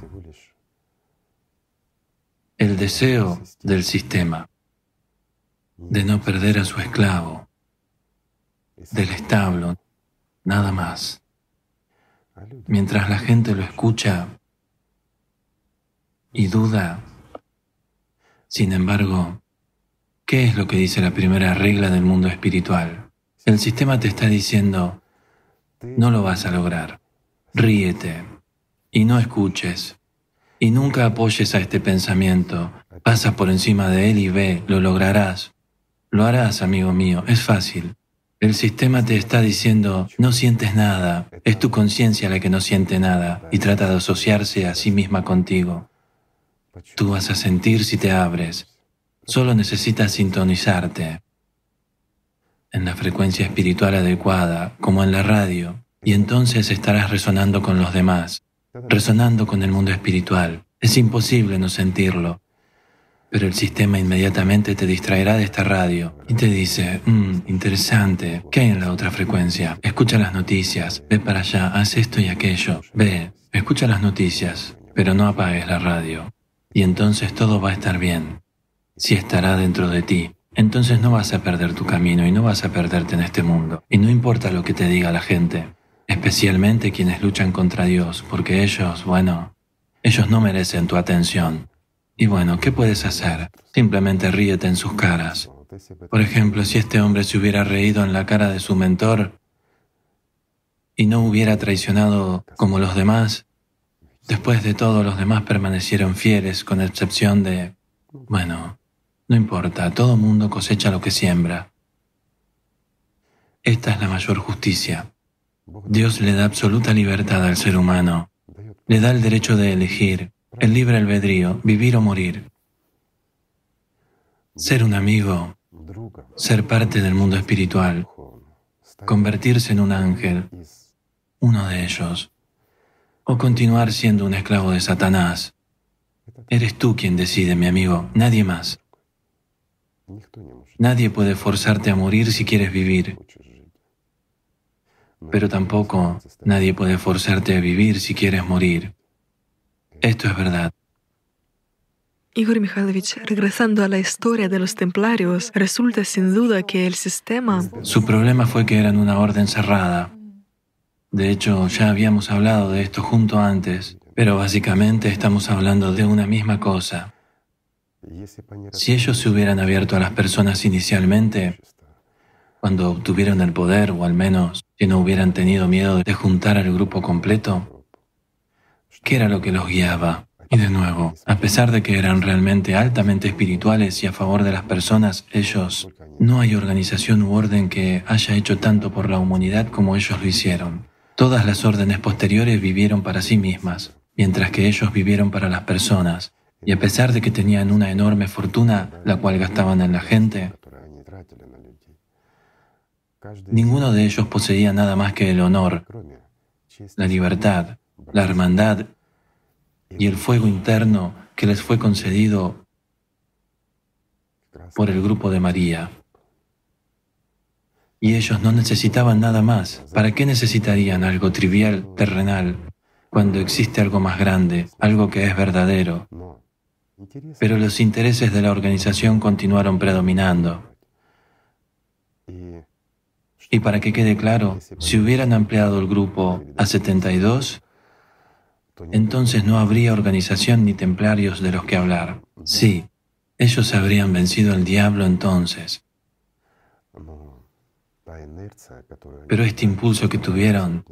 el deseo del sistema de no perder a su esclavo, del establo, nada más. Mientras la gente lo escucha y duda, sin embargo, ¿qué es lo que dice la primera regla del mundo espiritual? El sistema te está diciendo, no lo vas a lograr, ríete y no escuches y nunca apoyes a este pensamiento, pasa por encima de él y ve, lo lograrás. Lo harás, amigo mío, es fácil. El sistema te está diciendo, no sientes nada, es tu conciencia la que no siente nada y trata de asociarse a sí misma contigo. Tú vas a sentir si te abres, solo necesitas sintonizarte en la frecuencia espiritual adecuada, como en la radio, y entonces estarás resonando con los demás, resonando con el mundo espiritual. Es imposible no sentirlo, pero el sistema inmediatamente te distraerá de esta radio y te dice, mmm, interesante, ¿qué hay en la otra frecuencia? Escucha las noticias, ve para allá, haz esto y aquello, ve, escucha las noticias, pero no apagues la radio. Y entonces todo va a estar bien, si estará dentro de ti. Entonces no vas a perder tu camino y no vas a perderte en este mundo. Y no importa lo que te diga la gente, especialmente quienes luchan contra Dios, porque ellos, bueno, ellos no merecen tu atención. Y bueno, ¿qué puedes hacer? Simplemente ríete en sus caras. Por ejemplo, si este hombre se hubiera reído en la cara de su mentor y no hubiera traicionado como los demás, después de todo los demás permanecieron fieles con excepción de, bueno, no importa, todo mundo cosecha lo que siembra. Esta es la mayor justicia. Dios le da absoluta libertad al ser humano, le da el derecho de elegir, el libre albedrío, vivir o morir. Ser un amigo, ser parte del mundo espiritual, convertirse en un ángel, uno de ellos, o continuar siendo un esclavo de Satanás. Eres tú quien decide, mi amigo, nadie más. Nadie puede forzarte a morir si quieres vivir, pero tampoco nadie puede forzarte a vivir si quieres morir. Esto es verdad. Igor Mikhailovich, regresando a la historia de los templarios, resulta sin duda que el sistema... Su problema fue que eran una orden cerrada. De hecho, ya habíamos hablado de esto junto antes, pero básicamente estamos hablando de una misma cosa. Si ellos se hubieran abierto a las personas inicialmente, cuando obtuvieron el poder, o al menos si no hubieran tenido miedo de juntar al grupo completo, ¿qué era lo que los guiaba? Y de nuevo, a pesar de que eran realmente altamente espirituales y a favor de las personas, ellos, no hay organización u orden que haya hecho tanto por la humanidad como ellos lo hicieron. Todas las órdenes posteriores vivieron para sí mismas, mientras que ellos vivieron para las personas. Y a pesar de que tenían una enorme fortuna, la cual gastaban en la gente, ninguno de ellos poseía nada más que el honor, la libertad, la hermandad y el fuego interno que les fue concedido por el grupo de María. Y ellos no necesitaban nada más. ¿Para qué necesitarían algo trivial, terrenal, cuando existe algo más grande, algo que es verdadero? Pero los intereses de la organización continuaron predominando. Y para que quede claro, si hubieran ampliado el grupo a 72, entonces no habría organización ni templarios de los que hablar. Sí, ellos habrían vencido al diablo entonces. Pero este impulso que tuvieron,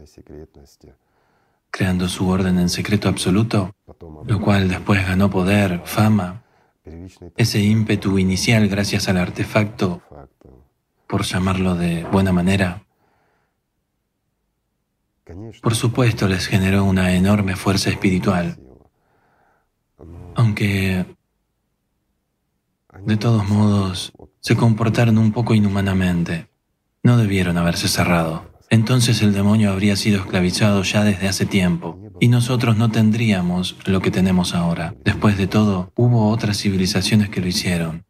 creando su orden en secreto absoluto, lo cual después ganó poder, fama, ese ímpetu inicial gracias al artefacto, por llamarlo de buena manera, por supuesto les generó una enorme fuerza espiritual, aunque de todos modos se comportaron un poco inhumanamente. No debieron haberse cerrado. Entonces el demonio habría sido esclavizado ya desde hace tiempo y nosotros no tendríamos lo que tenemos ahora. Después de todo, hubo otras civilizaciones que lo hicieron,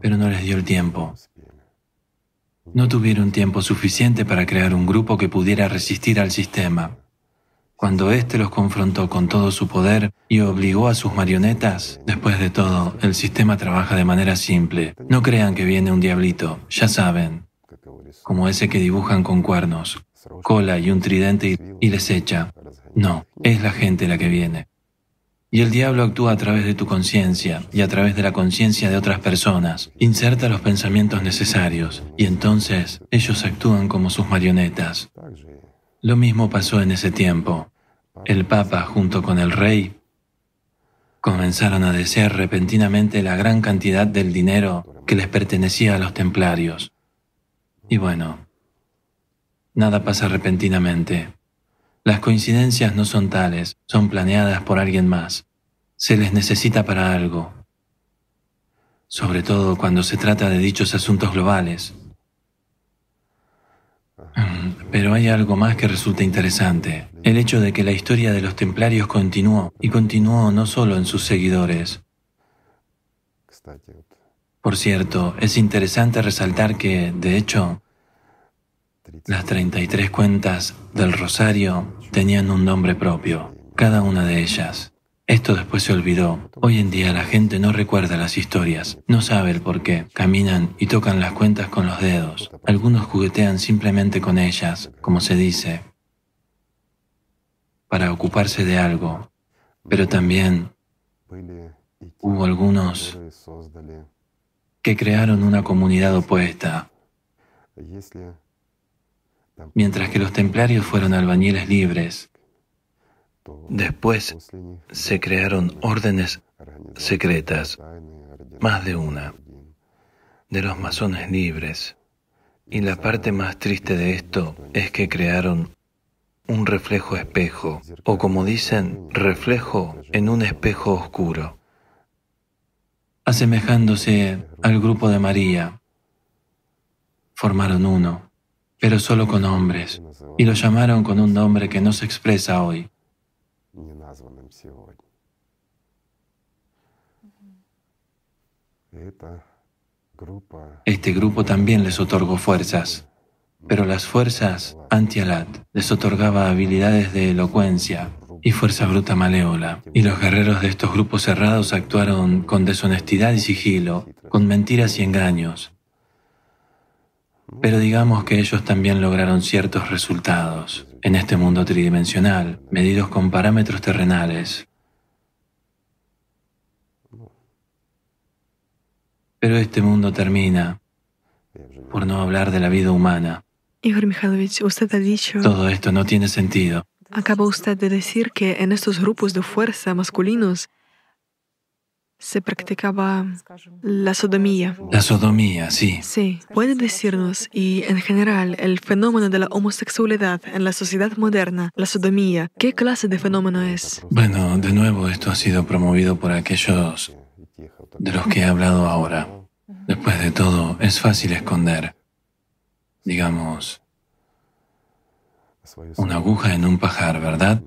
pero no les dio el tiempo. No tuvieron tiempo suficiente para crear un grupo que pudiera resistir al sistema. Cuando éste los confrontó con todo su poder y obligó a sus marionetas, después de todo, el sistema trabaja de manera simple. No crean que viene un diablito, ya saben, como ese que dibujan con cuernos, cola y un tridente y les echa. No, es la gente la que viene. Y el diablo actúa a través de tu conciencia y a través de la conciencia de otras personas. Inserta los pensamientos necesarios y entonces ellos actúan como sus marionetas. Lo mismo pasó en ese tiempo. El Papa junto con el rey comenzaron a desear repentinamente la gran cantidad del dinero que les pertenecía a los templarios. Y bueno, nada pasa repentinamente. Las coincidencias no son tales, son planeadas por alguien más. Se les necesita para algo, sobre todo cuando se trata de dichos asuntos globales. Mm, pero hay algo más que resulta interesante, el hecho de que la historia de los templarios continuó, y continuó no solo en sus seguidores. Por cierto, es interesante resaltar que, de hecho, las 33 cuentas del rosario tenían un nombre propio, cada una de ellas. Esto después se olvidó. Hoy en día la gente no recuerda las historias, no sabe el por qué. Caminan y tocan las cuentas con los dedos. Algunos juguetean simplemente con ellas, como se dice, para ocuparse de algo. Pero también hubo algunos que crearon una comunidad opuesta mientras que los templarios fueron albañiles libres. Después se crearon órdenes secretas, más de una, de los masones libres. Y la parte más triste de esto es que crearon un reflejo espejo, o como dicen, reflejo en un espejo oscuro, asemejándose al grupo de María. Formaron uno, pero solo con hombres, y lo llamaron con un nombre que no se expresa hoy. Este grupo también les otorgó fuerzas, pero las fuerzas anti-Alat les otorgaba habilidades de elocuencia y fuerza bruta maléola, y los guerreros de estos grupos cerrados actuaron con deshonestidad y sigilo, con mentiras y engaños. Pero digamos que ellos también lograron ciertos resultados en este mundo tridimensional, medidos con parámetros terrenales. Pero este mundo termina, por no hablar de la vida humana. Igor Mikhailovich, usted ha dicho... Todo esto no tiene sentido. Acaba usted de decir que en estos grupos de fuerza masculinos se practicaba la sodomía. La sodomía, sí. Sí. ¿Puede decirnos, y en general, el fenómeno de la homosexualidad en la sociedad moderna, la sodomía, qué clase de fenómeno es? Bueno, de nuevo, esto ha sido promovido por aquellos de los que he hablado ahora. Después de todo, es fácil esconder digamos, una aguja en un pajar, ¿verdad?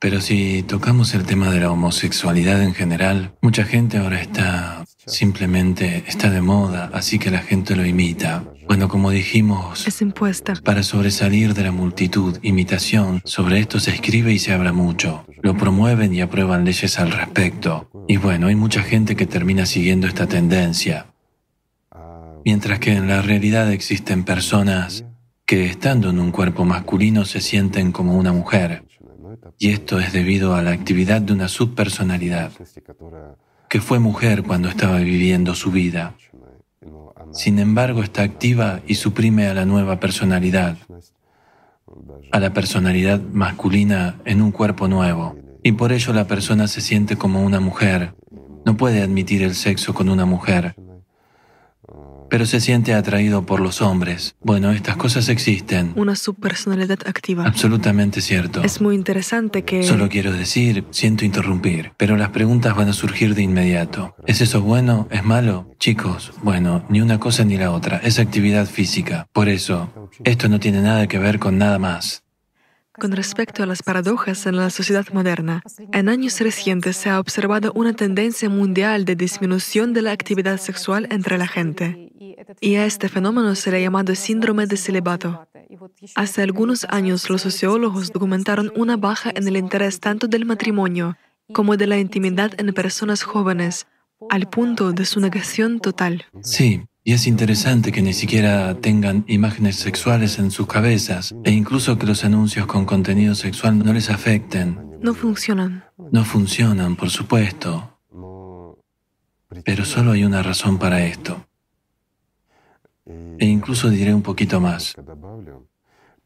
Pero si tocamos el tema de la homosexualidad en general, mucha gente ahora está simplemente está de moda, así que la gente lo imita. Bueno, como dijimos, es impuesta. Para sobresalir de la multitud, imitación, sobre esto se escribe y se habla mucho. Lo promueven y aprueban leyes al respecto. Y bueno, hay mucha gente que termina siguiendo esta tendencia mientras que en la realidad existen personas que estando en un cuerpo masculino se sienten como una mujer, y esto es debido a la actividad de una subpersonalidad, que fue mujer cuando estaba viviendo su vida. Sin embargo, está activa y suprime a la nueva personalidad, a la personalidad masculina en un cuerpo nuevo, y por ello la persona se siente como una mujer, no puede admitir el sexo con una mujer, pero se siente atraído por los hombres. Bueno, estas cosas existen. Una subpersonalidad activa. Absolutamente cierto. Es muy interesante que... Solo quiero decir, siento interrumpir, pero las preguntas van a surgir de inmediato. ¿Es eso bueno? ¿Es malo? Chicos, bueno, ni una cosa ni la otra. Es actividad física. Por eso, esto no tiene nada que ver con nada más. Con respecto a las paradojas en la sociedad moderna, en años recientes se ha observado una tendencia mundial de disminución de la actividad sexual entre la gente. Y a este fenómeno se le ha llamado síndrome de celibato. Hace algunos años los sociólogos documentaron una baja en el interés tanto del matrimonio como de la intimidad en personas jóvenes, al punto de su negación total. Sí, y es interesante que ni siquiera tengan imágenes sexuales en sus cabezas e incluso que los anuncios con contenido sexual no les afecten. No funcionan. No funcionan, por supuesto. Pero solo hay una razón para esto. E incluso diré un poquito más.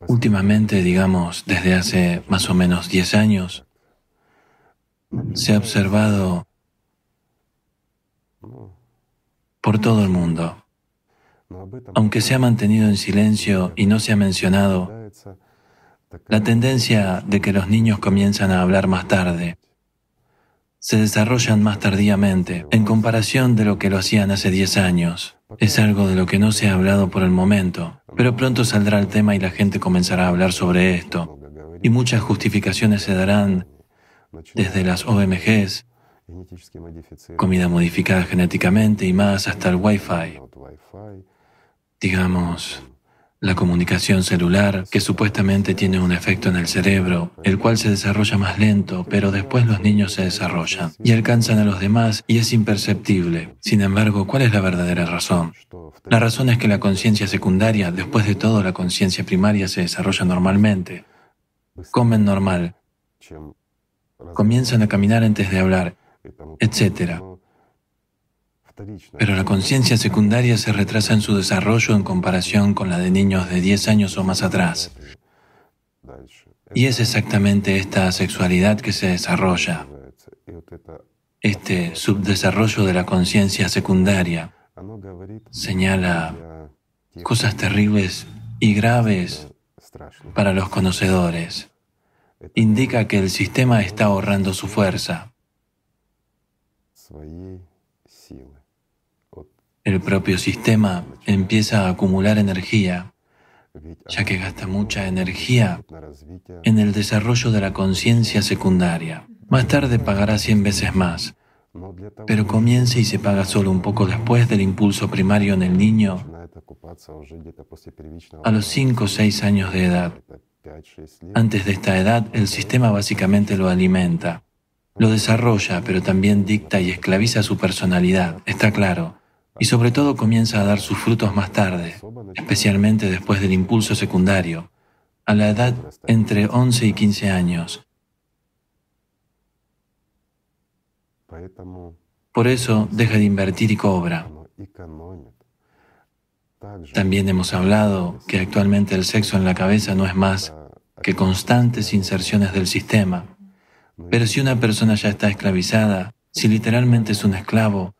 Últimamente, digamos, desde hace más o menos 10 años, se ha observado por todo el mundo. Aunque se ha mantenido en silencio y no se ha mencionado, la tendencia de que los niños comienzan a hablar más tarde, se desarrollan más tardíamente en comparación de lo que lo hacían hace 10 años. Es algo de lo que no se ha hablado por el momento, pero pronto saldrá el tema y la gente comenzará a hablar sobre esto. Y muchas justificaciones se darán desde las OMGs, comida modificada genéticamente y más hasta el Wi-Fi. Digamos, la comunicación celular, que supuestamente tiene un efecto en el cerebro, el cual se desarrolla más lento, pero después los niños se desarrollan y alcanzan a los demás y es imperceptible. Sin embargo, ¿cuál es la verdadera razón? La razón es que la conciencia secundaria, después de todo la conciencia primaria se desarrolla normalmente. Comen normal. Comienzan a caminar antes de hablar, etc. Pero la conciencia secundaria se retrasa en su desarrollo en comparación con la de niños de 10 años o más atrás. Y es exactamente esta sexualidad que se desarrolla, este subdesarrollo de la conciencia secundaria señala cosas terribles y graves para los conocedores. Indica que el sistema está ahorrando su fuerza. El propio sistema empieza a acumular energía, ya que gasta mucha energía en el desarrollo de la conciencia secundaria. Más tarde pagará 100 veces más, pero comienza y se paga solo un poco después del impulso primario en el niño a los 5 o 6 años de edad. Antes de esta edad, el sistema básicamente lo alimenta, lo desarrolla, pero también dicta y esclaviza su personalidad, está claro, y sobre todo comienza a dar sus frutos más tarde, especialmente después del impulso secundario, a la edad entre 11 y 15 años. Por eso deja de invertir y cobra. También hemos hablado que actualmente el sexo en la cabeza no es más que constantes inserciones del sistema. Pero si una persona ya está esclavizada, si literalmente es un esclavo,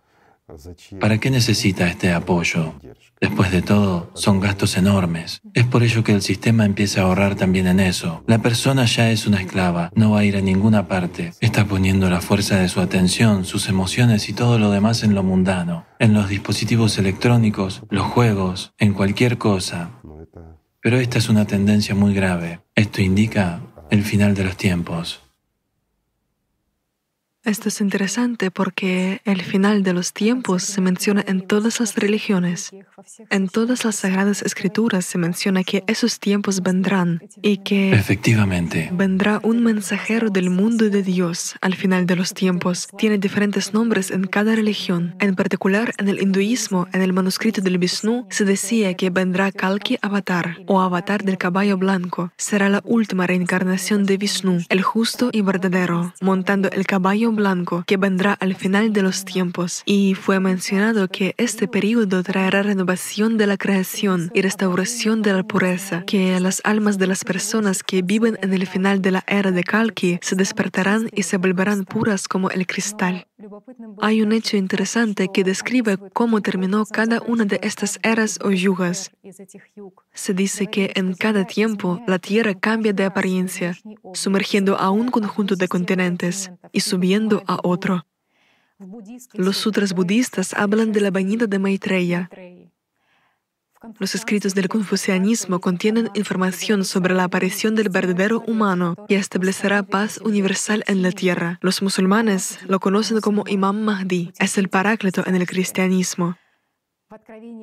¿para qué necesita este apoyo? Después de todo, son gastos enormes. Es por ello que el sistema empieza a ahorrar también en eso. La persona ya es una esclava, no va a ir a ninguna parte. Está poniendo la fuerza de su atención, sus emociones y todo lo demás en lo mundano, en los dispositivos electrónicos, los juegos, en cualquier cosa. Pero esta es una tendencia muy grave. Esto indica el final de los tiempos. Esto es interesante porque el final de los tiempos se menciona en todas las religiones. En todas las sagradas escrituras se menciona que esos tiempos vendrán y que efectivamente vendrá un mensajero del mundo de Dios al final de los tiempos. Tiene diferentes nombres en cada religión. En particular, en el hinduismo, en el manuscrito del Vishnu, se decía que vendrá Kalki Avatar o Avatar del caballo blanco. Será la última reencarnación de Vishnu, el justo y verdadero, montando el caballo blanco que vendrá al final de los tiempos. Y fue mencionado que este periodo traerá renovación de la creación y restauración de la pureza, que las almas de las personas que viven en el final de la era de Kalki se despertarán y se volverán puras como el cristal. Hay un hecho interesante que describe cómo terminó cada una de estas eras o yugas. Se dice que en cada tiempo la Tierra cambia de apariencia, sumergiendo a un conjunto de continentes y subiendo a otro. Los sutras budistas hablan de la venida de Maitreya, los escritos del confucianismo contienen información sobre la aparición del verdadero humano y establecerá paz universal en la tierra. Los musulmanes lo conocen como Imam Mahdi, es el paráclito en el cristianismo.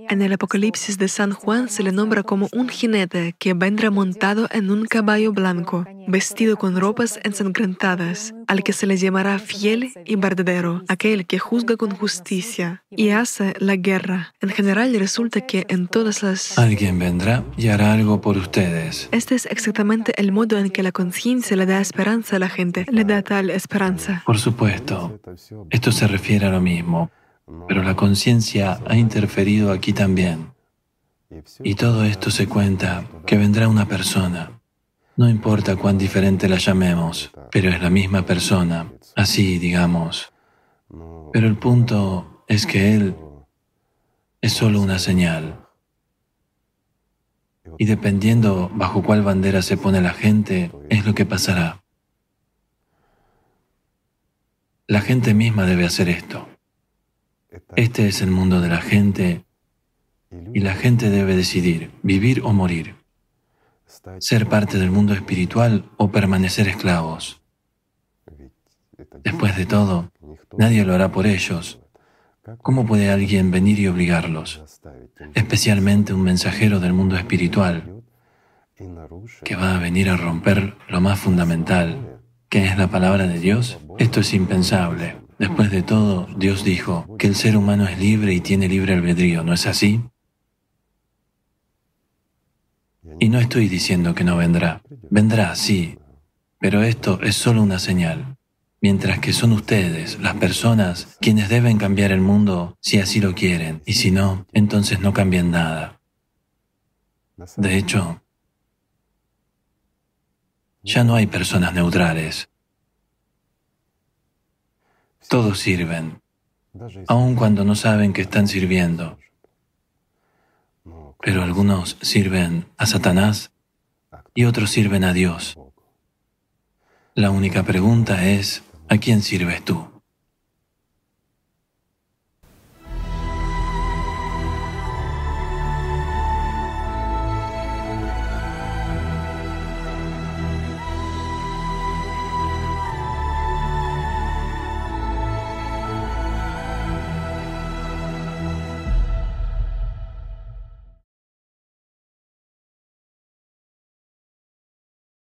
En el Apocalipsis de San Juan se le nombra como un jinete que vendrá montado en un caballo blanco, vestido con ropas ensangrentadas, al que se le llamará fiel y verdadero, aquel que juzga con justicia y hace la guerra. En general resulta que en todas las... Alguien vendrá y hará algo por ustedes. Este es exactamente el modo en que la conciencia le da esperanza a la gente, le da tal esperanza. Por supuesto, esto se refiere a lo mismo. Pero la conciencia ha interferido aquí también. Y todo esto se cuenta que vendrá una persona. No importa cuán diferente la llamemos, pero es la misma persona, así digamos. Pero el punto es que Él es solo una señal. Y dependiendo bajo cuál bandera se pone la gente, es lo que pasará. La gente misma debe hacer esto. Este es el mundo de la gente y la gente debe decidir vivir o morir, ser parte del mundo espiritual o permanecer esclavos. Después de todo, nadie lo hará por ellos. ¿Cómo puede alguien venir y obligarlos? Especialmente un mensajero del mundo espiritual que va a venir a romper lo más fundamental, que es la palabra de Dios. Esto es impensable. Después de todo, Dios dijo que el ser humano es libre y tiene libre albedrío, ¿no es así? Y no estoy diciendo que no vendrá. Vendrá, sí, pero esto es solo una señal. mientras que son ustedes, las personas, quienes deben cambiar el mundo si así lo quieren, y si no, entonces no cambien nada. De hecho, ya no hay personas neutrales. Todos sirven, aun cuando no saben que están sirviendo. Pero algunos sirven a Satanás y otros sirven a Dios. La única pregunta es, ¿a quién sirves tú?